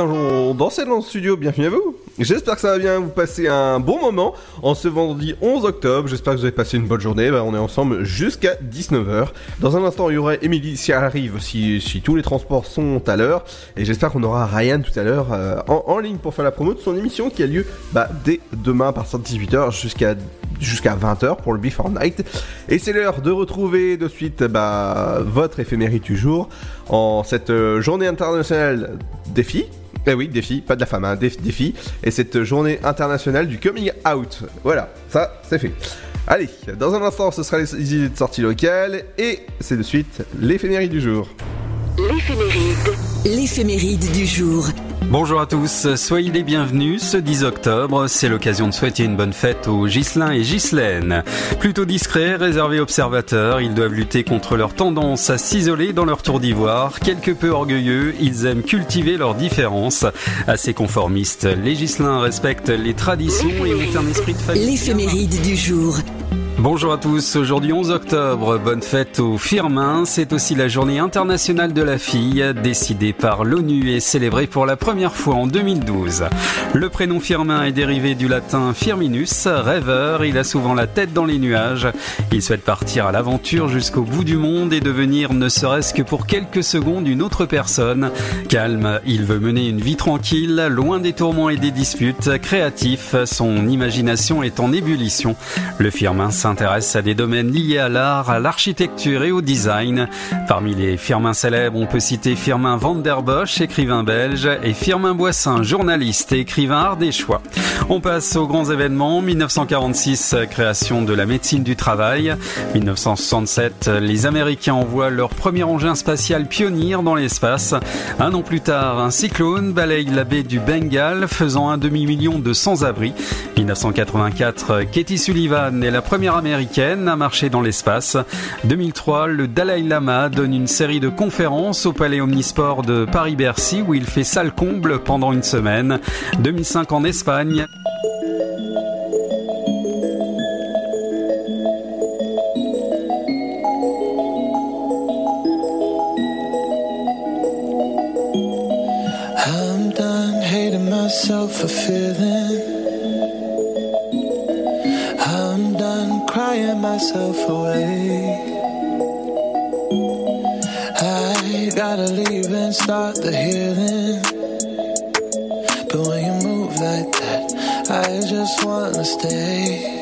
Ont dansé dans le studio, bienvenue à vous. J'espère que ça va bien, vous passez un bon moment en ce vendredi 11 octobre. J'espère que vous avez passé une bonne journée. Bah, on est ensemble jusqu'à 19h. Dans un instant, il y aura Émilie si elle arrive, si, si tous les transports sont à l'heure. Et j'espère qu'on aura Ryan tout à l'heure euh, en, en ligne pour faire la promo de son émission qui a lieu bah, dès demain à partir de 18h jusqu'à jusqu'à 20h pour le Before Night. Et c'est l'heure de retrouver de suite bah, votre éphémérite du jour en cette euh, journée internationale des filles. Eh oui, filles, pas de la femme, hein, filles. Et cette journée internationale du coming out. Voilà, ça, c'est fait. Allez, dans un instant, ce sera les idées de sortie locale. Et c'est de suite l'éphémérite du jour. L'éphéméride. L'éphéméride du jour. Bonjour à tous, soyez les bienvenus. Ce 10 octobre, c'est l'occasion de souhaiter une bonne fête aux Ghislain et Ghislaine. Plutôt discrets, réservés observateurs, ils doivent lutter contre leur tendance à s'isoler dans leur tour d'ivoire. Quelque peu orgueilleux, ils aiment cultiver leurs différences. Assez conformistes, les Ghislain respectent les traditions et ont un esprit de famille. L'éphéméride du jour. Bonjour à tous, aujourd'hui 11 octobre, bonne fête aux Firmin, c'est aussi la journée internationale de la fille, décidée par l'ONU et célébrée pour la première fois en 2012. Le prénom Firmin est dérivé du latin Firminus, rêveur, il a souvent la tête dans les nuages, il souhaite partir à l'aventure jusqu'au bout du monde et devenir ne serait-ce que pour quelques secondes une autre personne. Calme, il veut mener une vie tranquille, loin des tourments et des disputes, créatif, son imagination est en ébullition. Le Firmin s'intéresse à des domaines liés à l'art, à l'architecture et au design. Parmi les Firmins célèbres, on peut citer Firmin van der Bosch, écrivain belge, et Firmin Boissin, journaliste et écrivain ardéchois. On passe aux grands événements. 1946, création de la médecine du travail. 1967, les Américains envoient leur premier engin spatial Pioneer dans l'espace. Un an plus tard, un cyclone balaye la baie du Bengale, faisant un demi-million de sans-abri. 1984, Katie Sullivan est la première américaine à marcher dans l'espace. 2003, le Dalai Lama donne une série de conférences au Palais Omnisport de Paris-Bercy où il fait salle comble pendant une semaine. 2005 en Espagne. Myself for feeling. I'm done crying myself away. I gotta leave and start the healing. I just wanna stay.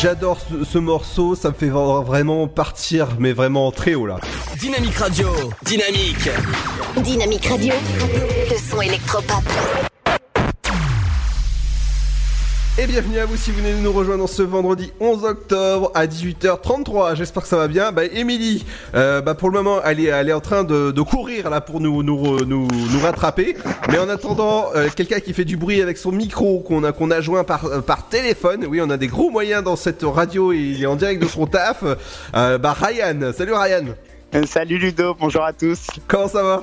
J'adore ce, ce morceau, ça me fait vra- vraiment partir, mais vraiment très haut là. Dynamique Radio, dynamique. Dynamique Radio, le son électropop. Et bienvenue à vous si vous venez de nous rejoindre ce vendredi 11 octobre à 18h33. J'espère que ça va bien. Bah, Émilie, euh, bah, pour le moment, elle est, elle est en train de, de courir là pour nous, nous, nous, nous rattraper. Mais en attendant, euh, quelqu'un qui fait du bruit avec son micro qu'on a, qu'on a joint par, euh, par téléphone. Oui, on a des gros moyens dans cette radio et il est en direct de son taf. Bah, Ryan. Salut Ryan. Salut Ludo, bonjour à tous. Comment ça va?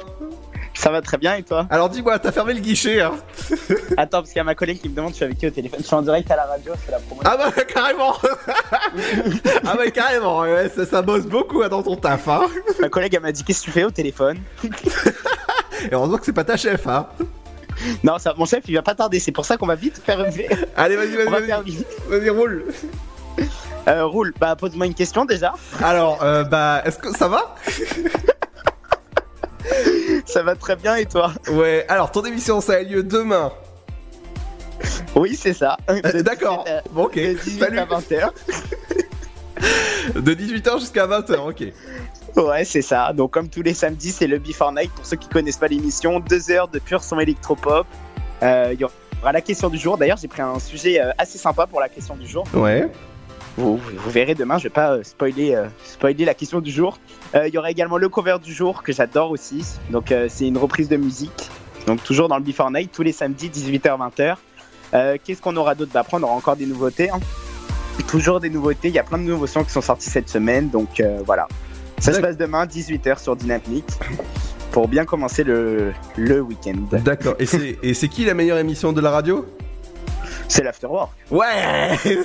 Ça va très bien et toi Alors dis-moi, t'as fermé le guichet hein (laughs) Attends, parce qu'il y a ma collègue qui me demande je suis avec qui au téléphone? Je suis en direct à la radio, je fais la promo. Ah bah (laughs) carrément (laughs) Ah bah carrément, ouais, ça, ça bosse beaucoup hein, dans ton taf hein. Ma collègue elle m'a dit qu'est-ce que tu fais au téléphone? Et heureusement que c'est pas ta chef hein Non, ça, mon chef il va pas tarder, c'est pour ça qu'on va vite faire Allez vas-y, vas-y, vas-y. Vas-y, roule Euh, roule, bah pose-moi une question déjà. Alors, euh, bah, est-ce que ça va? (laughs) Ça va très bien et toi? Ouais, alors ton émission ça a lieu demain. Oui, c'est ça. Euh, D'accord, bon ok, De 18 salut à 20h. (laughs) De 18h jusqu'à 20h, ok. Ouais, c'est ça. Donc, comme tous les samedis, c'est le Before Night. Pour ceux qui connaissent pas l'émission, deux heures de pur son électropop. Euh, Il y aura la question du jour. D'ailleurs, j'ai pris un sujet euh, assez sympa pour la question du jour. Ouais. Vous, vous verrez demain, je vais pas euh, spoiler, euh, spoiler la question du jour. Euh, Il y aura également le cover du jour que j'adore aussi. Donc, euh, c'est une reprise de musique. Donc, toujours dans le Before Night, tous les samedis, 18h-20h. Euh, Qu'est-ce qu'on aura d'autre? D'apprendre On aura encore des nouveautés. hein. Toujours des nouveautés. Il y a plein de nouveaux sons qui sont sortis cette semaine. Donc, voilà. Ça se passe demain, 18h sur Dynamique. Pour bien commencer le, le week-end. D'accord, et c'est qui la meilleure émission de la radio? C'est l'Afterwork. Ouais (laughs)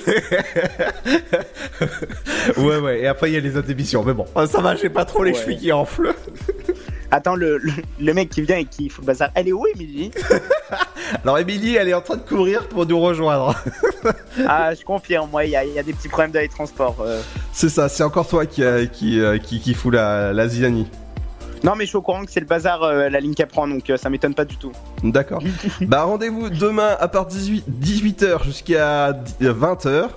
Ouais, ouais, et après il y a les autres émissions, mais bon, ça va, j'ai pas trop les Ouais. chevilles qui enflent. (laughs) Attends, le, le, le mec qui vient et qui fout le bazar, elle est où, Émilie? (laughs) Alors, Émilie, elle est en train de courir pour nous rejoindre. Ah, je confirme, moi, il y, a- il y a des petits problèmes dans les transports. euh. C'est ça, c'est encore toi qui, euh, qui, euh, qui, qui fout la, la zizanie. Non, mais je suis au courant que c'est le bazar euh, la ligne qu'elle prend, donc euh, ça m'étonne pas du tout. D'accord. (laughs) bah, rendez-vous demain à partir 18, 18h jusqu'à 20h.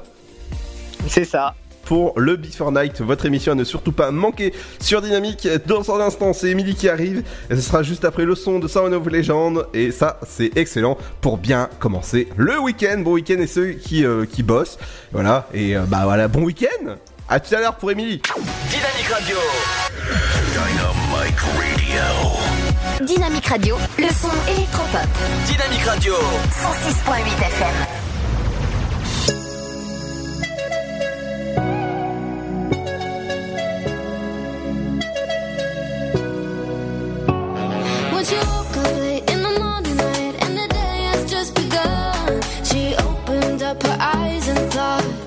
C'est ça. Pour le Before Night, votre émission à ne surtout pas manquer sur Dynamique. Dans un instant, c'est Emily qui arrive. Et ce sera juste après le son de Sound of Legend. Et ça, c'est excellent pour bien commencer le week-end. Bon week-end et ceux euh, qui, bossent. Voilà. Et bah voilà, bon week-end. À tout à l'heure pour Emily. Dynamique Radio. Dynamic Radio. Dynamic Radio, le son électropop. Dynamic Radio. 106.8 FM. her eyes and thought.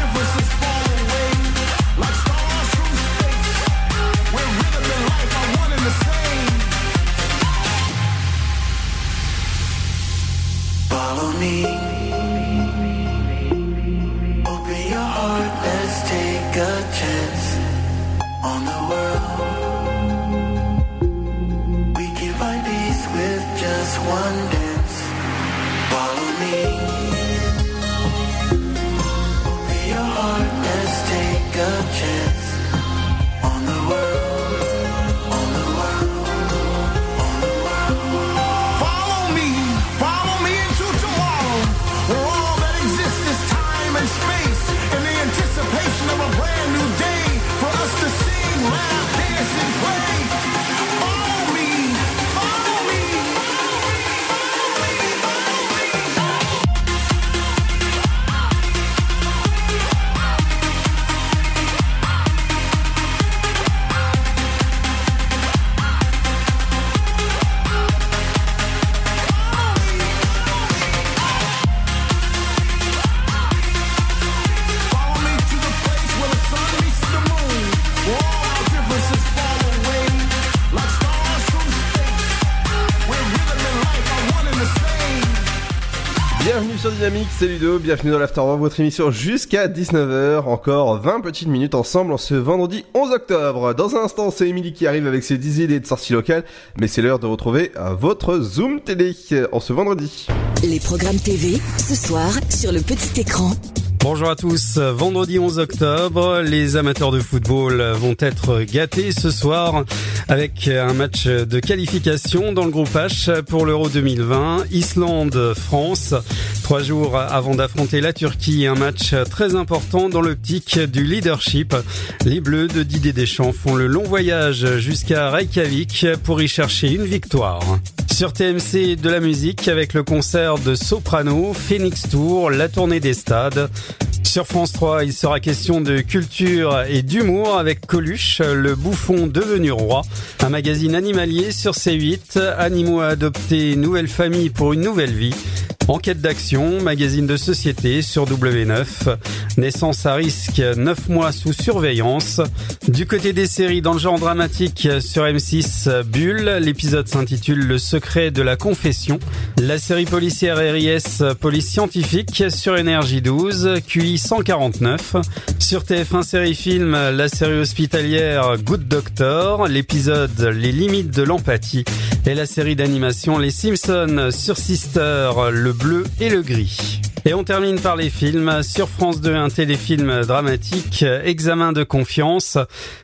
Ludo, bienvenue dans l'Afterwork, votre émission jusqu'à 19h, encore 20 petites minutes ensemble en ce vendredi 11 octobre. Dans un instant, c'est Émilie qui arrive avec ses 10 idées de sorties locales, mais c'est l'heure de retrouver euh, votre Zoom télé euh, en ce vendredi. Les programmes TV, ce soir, sur le petit écran. Bonjour à tous, vendredi 11 octobre, les amateurs de football vont être gâtés ce soir avec un match de qualification dans le groupe H pour l'Euro 2020, Islande-France, trois jours avant d'affronter la Turquie, un match très important dans l'optique du leadership. Les Bleus de Didier Deschamps font le long voyage jusqu'à Reykjavik pour y chercher une victoire. Sur TMC de la musique avec le concert de Soprano, Phoenix Tour, la tournée des stades. Sur France 3, il sera question de culture et d'humour avec Coluche, le bouffon devenu roi. Un magazine animalier sur C8, Animaux à adopter, nouvelle famille pour une nouvelle vie. Enquête d'action, magazine de société sur W9. Naissance à risque, 9 mois sous surveillance. Du côté des séries dans le genre dramatique sur M6, Bulle, l'épisode s'intitule Le secret de la confession. La série policière RIS, police scientifique sur Énergie 12, QI 149. Sur TF1 série film, la série hospitalière Good Doctor, l'épisode Les limites de l'empathie et la série d'animation Les Simpsons sur Sister, le bleu et le gris. Et on termine par les films. Sur France 2, un téléfilm dramatique, Examen de confiance.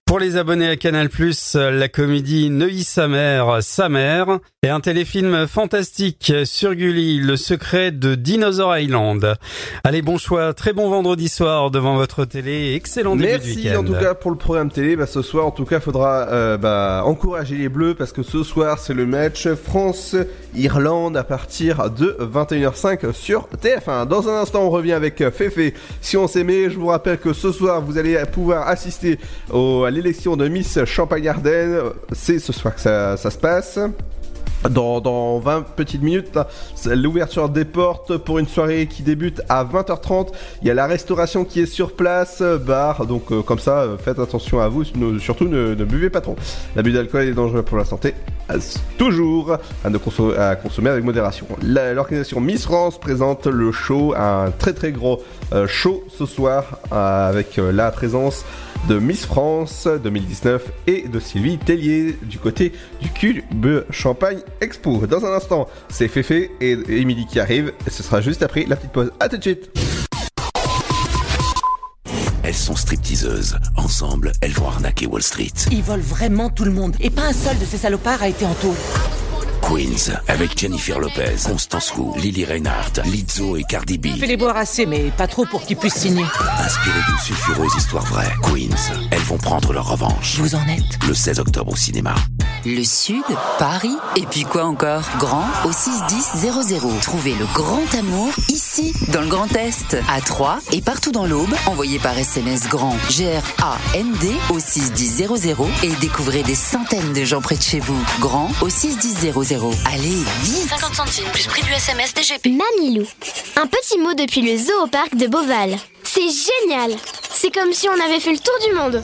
Pour les abonnés à Canal+, la comédie Neuilly sa mère, sa mère. Et un téléfilm fantastique sur Gulli, Le secret de Dinosaur Island. Allez, bon choix, très bon vendredi soir devant votre télé. Excellent début Merci en tout cas pour le programme télé. Bah, ce soir, en tout cas, faudra euh, bah, encourager les Bleus parce que ce soir, c'est le match France-Irlande à partir de 21h05 sur TF1. Dans un instant, on revient avec euh, Féfé. Si on s'aimait, je vous rappelle que ce soir, vous allez pouvoir assister à l'élection de Miss Champagne-Ardenne. C'est ce soir que ça se passe. Dans, dans 20 petites minutes, l'ouverture des portes pour une soirée qui débute à 20h30. Il y a la restauration qui est sur place, euh, bar, donc euh, comme ça, euh, faites attention à vous, surtout ne, buvez pas trop. L'abus d'alcool est dangereux pour la santé, toujours à, consommer avec modération. L'organisation Miss France présente le show, un très très gros show ce soir, avec la présence de Miss France 2019 et de Sylvie Tellier du côté du Cube Champagne Expo. Dans un instant, c'est Féfé et et Émilie qui arrivent. Et ce sera juste après la petite pause. À tout de suite. Elles sont stripteaseuses. Ensemble, elles vont arnaquer Wall Street. Ils volent vraiment tout le monde. Et pas un seul de ces salopards a été en taule. Queens, avec Jennifer Lopez, Constance Wu, Lily Reinhardt, Lizzo et Cardi B. Fais-les boire assez, mais pas trop pour qu'ils puissent signer. Inspirées d'une sulfureuse histoire vraie, Queens, elles vont prendre leur revanche. Vous en êtes Le 16 octobre au cinéma. Le Sud, Paris, et puis quoi encore? Grand au 61000. Trouvez le grand amour ici, dans le Grand Est, à Troyes et partout dans l'Aube. Envoyez par SMS grand G-R-A-N-D au 61000 et découvrez des centaines de gens près de chez vous. Grand au 61000. Allez, vite 50 centimes plus prix du SMS DGP. Mamilou. Un petit mot depuis le zoo au parc de Beauval. C'est génial C'est comme si on avait fait le tour du monde.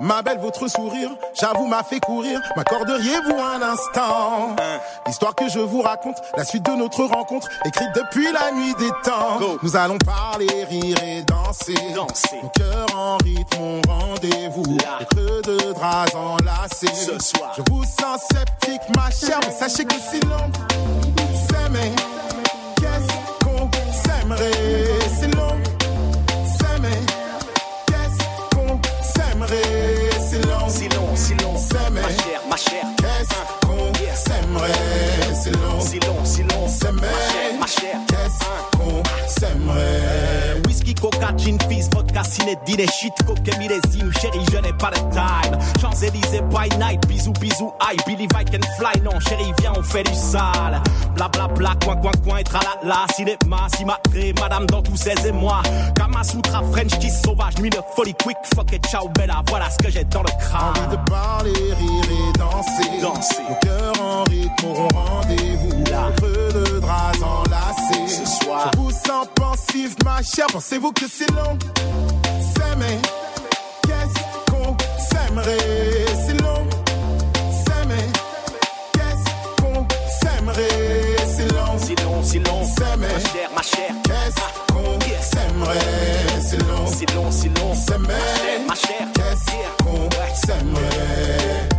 Ma belle, votre sourire, j'avoue, m'a fait courir. M'accorderiez-vous un instant? L'histoire que je vous raconte, la suite de notre rencontre, écrite depuis la nuit des temps. Nous allons parler, rire et danser. Mon cœur en rythme, mon rendez-vous. Creux de draps enlacés. Ce soir. Je vous sens sceptique, ma chère, mais sachez que si l'on s'aimait, qu'est-ce qu'on s'aimerait? C'est long, si l'on, si l'on s'aimait, ma chère, ma chère, qu'est-ce hein. qu'on s'aimerait, si l'on, si l'on, si l'on s'aimait chère. Qu'est-ce qu'on s'aimerait? Whisky, coca, gin, fizz, vodka, ciné, dîner, shit, coke, millésime, chérie, je n'ai pas de time. Champs-Élysées by night, bisous, bisous, aïe, believe I can fly, non, chérie, viens, on fait du sale. Bla bla bla, coin, coin, coin, et tralala, cinéma, cimatré, madame dans tous ses émois. Kama Sutra, French kiss sauvage, nuit de folie, quick, fuck it, ciao, bella, voilà ce que j'ai dans le crâne. Envie de parler, rire et danser. Danser. Mon cœur en rythme, auront rendez-vous. Là. Creux de draps enlacés. Ce soir. Je vous sens pensive, ma chère. Pensez-vous que c'est long? S'aimer. Qu'est-ce qu'on s'aimerait? C'est long. S'aimer. Qu'est-ce qu'on s'aimerait? C'est long. Si long, si long, S'aimer. ma chère, ma chère. Qu'est-ce qu'on s'aimerait? C'est long. Si long, si long, S'aimer. ma chère. Qu'est-ce qu'on s'aimerait?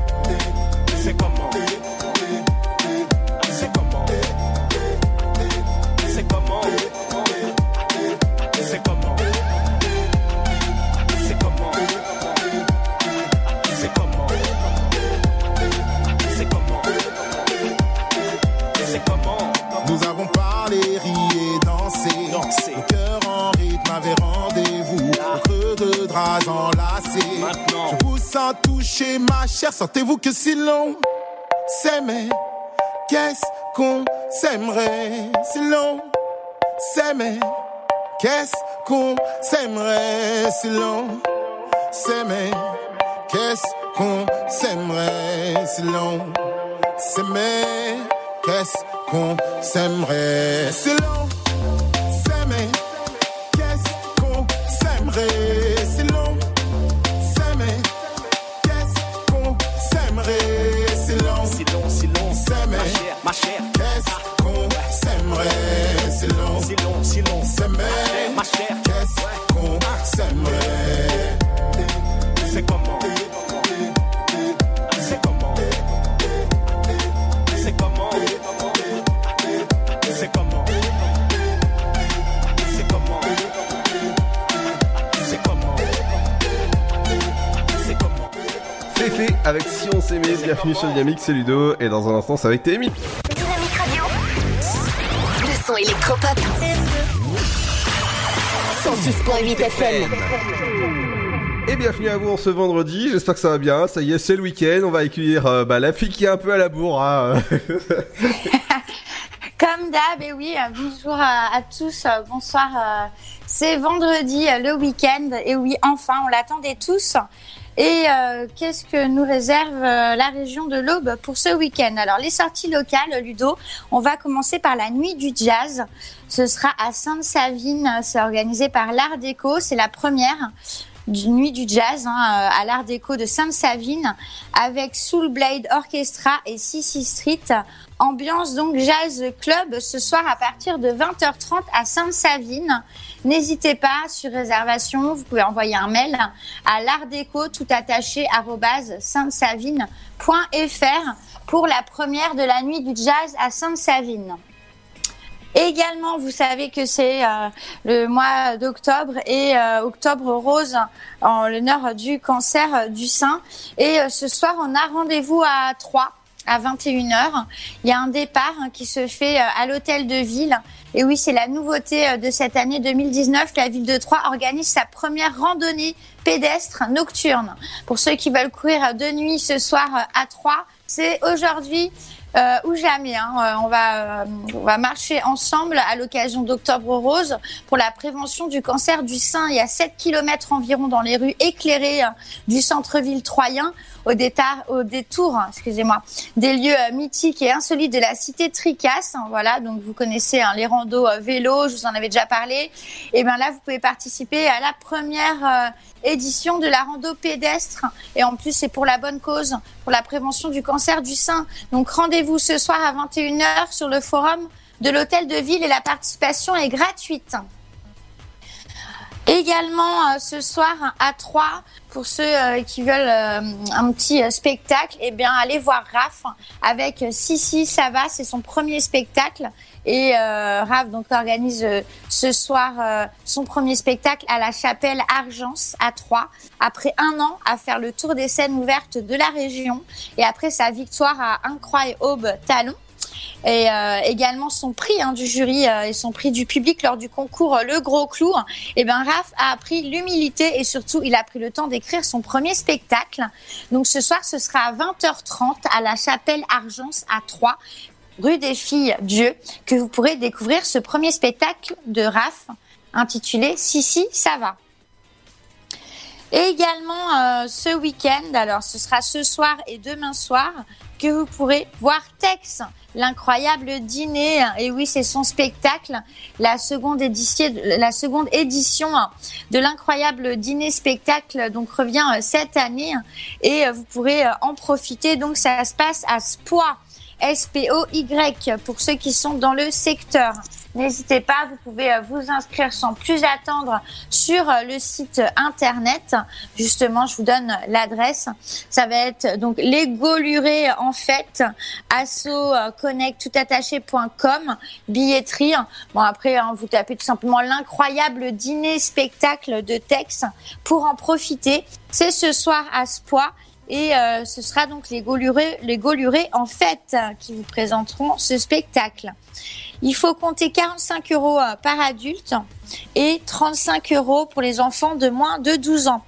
Sens toucher, ma chère. Sentez-vous que si l'on s'aimait, qu'est-ce qu'on s'aimerait? Si l'on s'aimait, qu'est-ce qu'on s'aimerait? Si l'on s'aimait, qu'est-ce qu'on s'aimerait? Si l'on s'aimait, qu'est-ce qu'on s'aimerait? Si l'on s'aimait, qu'est-ce qu'on s'aimerait? S'aimerait C'est comment C'est comment C'est comment C'est comment C'est comment C'est comment C'est comment Féfé avec Si on s'aimait, bienvenue sur Dynamique, c'est Ludo, et dans un instant, va être Amy. Dynamique Radio. Le son électropop. 106.8 FM. Et bienvenue à vous en ce vendredi, j'espère que ça va bien, ça y est, c'est le week-end, on va accueillir euh, bah, la fille qui est un peu à la bourre. hein. (laughs) Comme d'hab, et oui, euh, bonjour à, à tous, euh, bonsoir. euh, C'est vendredi, le week-end, et oui, enfin, on l'attendait tous. Et euh, qu'est-ce que nous réserve euh, la région de l'Aube pour ce week-end? Alors, les sorties locales, Ludo, on va commencer par la nuit du jazz. Ce sera à Sainte-Savine, c'est organisé par l'Art Déco, c'est la première nuit du jazz hein, euh, à l'Art Déco de Sainte-Savine avec Soul Blade Orchestra et Sissy Street Ambiance donc Jazz Club ce soir à partir de 20h30 à Sainte-Savine. N'hésitez pas sur réservation, vous pouvez envoyer un mail à l'artdeco tout attaché sainte-savine.fr pour la première de la nuit du jazz à Sainte-Savine. Également, vous savez que c'est euh, le mois d'octobre et euh, octobre rose en l'honneur du cancer du sein. Et euh, ce soir, on a rendez-vous à 3 à 21h. Il y a un départ hein, qui se fait euh, à l'hôtel de ville. Et oui, c'est la nouveauté euh, de cette année 2019. La ville de Troyes organise sa première randonnée pédestre nocturne. Pour ceux qui veulent courir de nuit ce soir euh, à Troyes, c'est aujourd'hui euh, ou jamais. hein. Euh, on, va, euh, on va marcher ensemble à l'occasion d'Octobre Rose pour la prévention du cancer du sein. Il y a 7 km environ dans les rues éclairées euh, du centre-ville troyen au, au détour hein, excusez-moi, des lieux euh, mythiques et insolites de la cité Tricasse. hein. Voilà, donc vous connaissez hein, les randos vélo, je vous en avais déjà parlé. Et bien là, vous pouvez participer à la première édition de la rando pédestre. Et en plus, c'est pour la bonne cause, pour la prévention du cancer du sein. Donc rendez-vous ce soir à 21h sur le forum de l'hôtel de ville et la participation est gratuite. Également euh, ce soir à 3 pour ceux euh, qui veulent euh, un petit spectacle, eh bien allez voir Raph avec Sissi ça va, c'est son premier spectacle et euh, Raph donc organise euh, ce soir euh, son premier spectacle à la chapelle Argence à Troyes après un an à faire le tour des scènes ouvertes de la région et après sa victoire à Incroyable Aube Talon et euh, également son prix hein, du jury et son prix du public lors du concours Le Gros Clou. Et ben Raph a appris l'humilité et surtout il a pris le temps d'écrire son premier spectacle. Donc ce soir ce sera à 20h30 à la chapelle Argence à Troyes rue des Filles Dieu que vous pourrez découvrir ce premier spectacle de Raph intitulé Si si ça va. Et également euh, ce week-end, alors ce sera ce soir et demain soir, que vous pourrez voir Tex, l'incroyable dîner. Et oui, c'est son spectacle, la seconde édition, de l'incroyable dîner spectacle, donc revient euh, cette année. Et euh, vous pourrez en profiter. Donc ça se passe à Spois. S-P-O-Y pour ceux qui sont dans le secteur. N'hésitez pas, vous pouvez euh, vous inscrire sans plus attendre sur euh, le site internet. Justement, je vous donne l'adresse. Ça va être donc les Gaulurés en fait, asso euh, billetterie. Bon après, hein, vous tapez tout simplement l'incroyable dîner spectacle de Tex pour en profiter. C'est ce soir à Spois. Et euh, ce sera donc les Gaulurés en fête qui vous présenteront ce spectacle. Il faut compter 45 euros euh, par adulte et 35 euros pour les enfants de moins de 12 ans.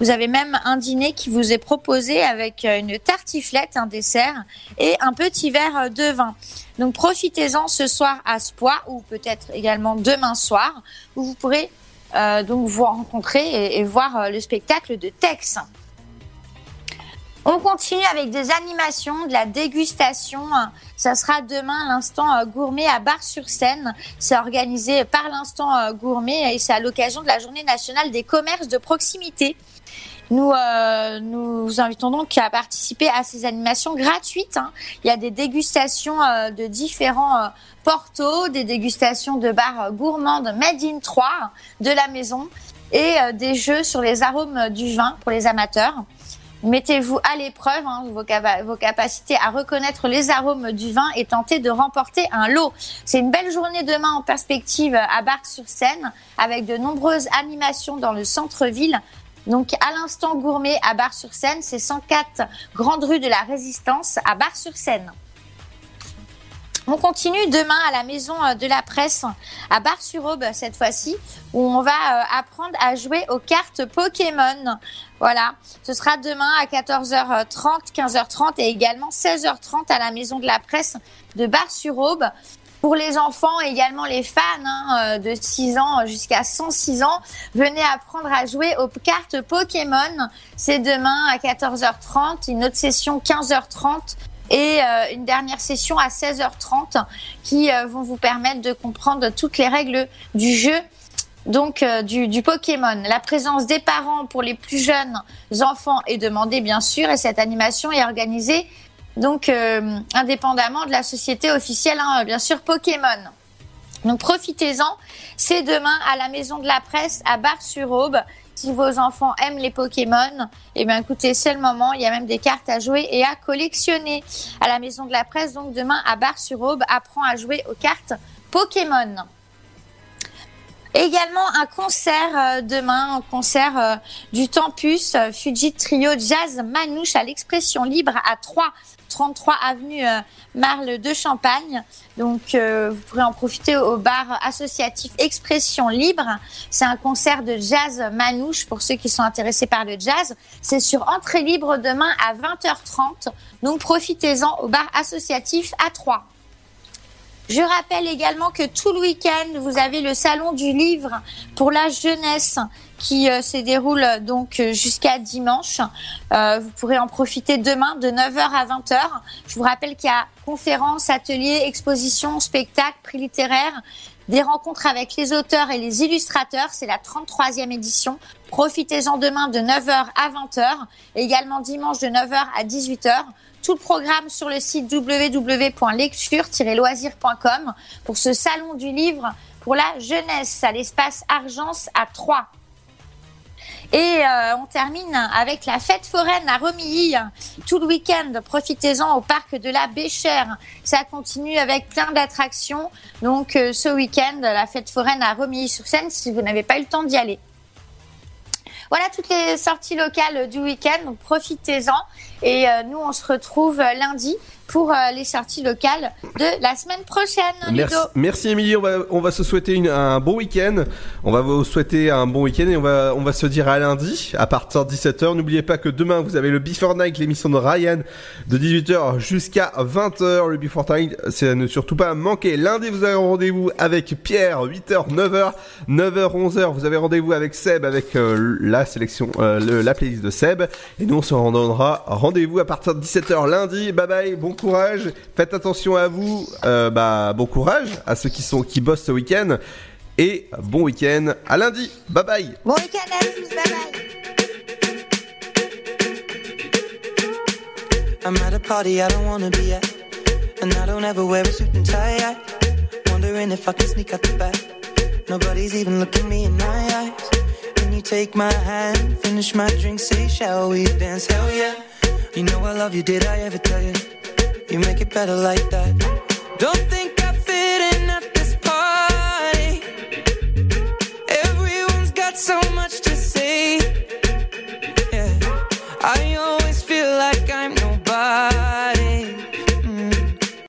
Vous avez même un dîner qui vous est proposé avec euh, une tartiflette, un dessert et un petit verre de vin. Donc profitez-en ce soir à Spois ou peut-être également demain soir où vous pourrez donc vous rencontrer et, voir le spectacle de Tex. On continue avec des animations, de la dégustation. Ça sera demain l'instant euh, gourmet à Bar-sur-Seine. C'est organisé par l'instant euh, gourmet et c'est à l'occasion de la journée nationale des commerces de proximité. Nous, euh, nous vous invitons donc à participer à ces animations gratuites. hein. Il y a des dégustations de différents portos, des dégustations de bars gourmandes made in 3 de la maison et des jeux sur les arômes du vin pour les amateurs. Mettez-vous à l'épreuve hein, vos, vos capacités à reconnaître les arômes du vin et tentez de remporter un lot. C'est une belle journée demain en perspective à Bar-sur-Seine avec de nombreuses animations dans le centre-ville. Donc à l'instant gourmet à Bar-sur-Seine, c'est 104 Grande Rue de la Résistance à Bar-sur-Seine. On continue demain à la maison euh, de la presse à Bar-sur-Aube cette fois-ci où on va euh, apprendre à jouer aux cartes Pokémon. Voilà, ce sera demain à 14h30, 15h30 et également 16h30 à la maison de la presse de Bar-sur-Aube. Pour les enfants et également les fans hein, euh, de 6 ans jusqu'à 106 ans, venez apprendre à jouer aux cartes Pokémon. C'est demain à 14h30, une autre session 15h30 et euh, une dernière session à 16h30 qui euh, vont vous permettre de comprendre toutes les règles du jeu donc euh, du, Pokémon. La présence des parents pour les plus jeunes enfants est demandée bien sûr et cette animation est organisée donc indépendamment de la société officielle, hein, bien sûr Pokémon. Donc profitez-en, c'est demain à la Maison de la Presse à Bar-sur-Aube. Si vos enfants aiment les Pokémon, eh bien écoutez, c'est le moment. Il y a même des cartes à jouer et à collectionner. À la Maison de la Presse, donc demain à Bar-sur-Aube, apprend à jouer aux cartes Pokémon. Également un concert euh, demain, un concert euh, du Tempus euh, Fuji Trio Jazz Manouche à l'expression libre à 3 33 avenue euh, Marle de Champagne. Donc euh, vous pourrez en profiter au bar associatif Expression Libre. C'est un concert de jazz manouche pour ceux qui sont intéressés par le jazz. C'est sur entrée libre demain à 20h30. Donc profitez-en au bar associatif à 3. Je rappelle également que tout le week-end, vous avez le salon du livre pour la jeunesse qui euh, se déroule euh, donc euh, jusqu'à dimanche. Vous pourrez en profiter demain de 9h à 20h. Je vous rappelle qu'il y a conférences, ateliers, expositions, spectacles, prix littéraires, des rencontres avec les auteurs et les illustrateurs. C'est la 33e édition. Profitez-en demain de 9h à 20h. Et également dimanche de 9h à 18h. Tout le programme sur le site www.lecture-loisir.com pour ce salon du livre pour la jeunesse à l'espace Argence à 3. Et euh, on termine avec la fête foraine à Romilly tout le week-end. Profitez-en au parc de la Béchère. Ça continue avec plein d'attractions. Donc euh, ce week-end, la fête foraine à Romilly-sur-Seine si vous n'avez pas eu le temps d'y aller. Voilà toutes les sorties locales du week-end, donc profitez-en. Et euh, nous, on se retrouve euh, lundi pour euh, les sorties locales de la semaine prochaine. Merci, merci Émilie, on va, on va se souhaiter une- un bon week-end. On va vous souhaiter un bon week-end et on va, on va se dire à lundi à partir de 17h. N'oubliez pas que demain vous avez le Before Night, l'émission de Ryan de 18h jusqu'à 20h. Le Before Night, c'est à ne surtout pas manquer. Lundi vous avez rendez-vous avec Pierre, 8h, 9h, 9h, 11h. Vous avez rendez-vous avec Seb avec euh, la sélection, euh, la playlist de Seb. Et nous on se donnera rendez-vous à partir de 17h lundi. Bye bye, bon courage. Faites attention à vous. Euh, bah bon courage à ceux qui sont qui bossent ce week-end. Et bon week-end à lundi. Bye bye. Bon week-end à tous, bye bye. I'm at a party I don't wanna be at. And I don't ever wear a suit and tie. I wondering if I can sneak out the back. Nobody's even looking me in my eyes. When you take my hand, finish my drink, say, shall we dance? Hell yeah. You know I love you, did I ever tell you? You make it better like that. Don't think I fit in at this party. Everyone's got so much to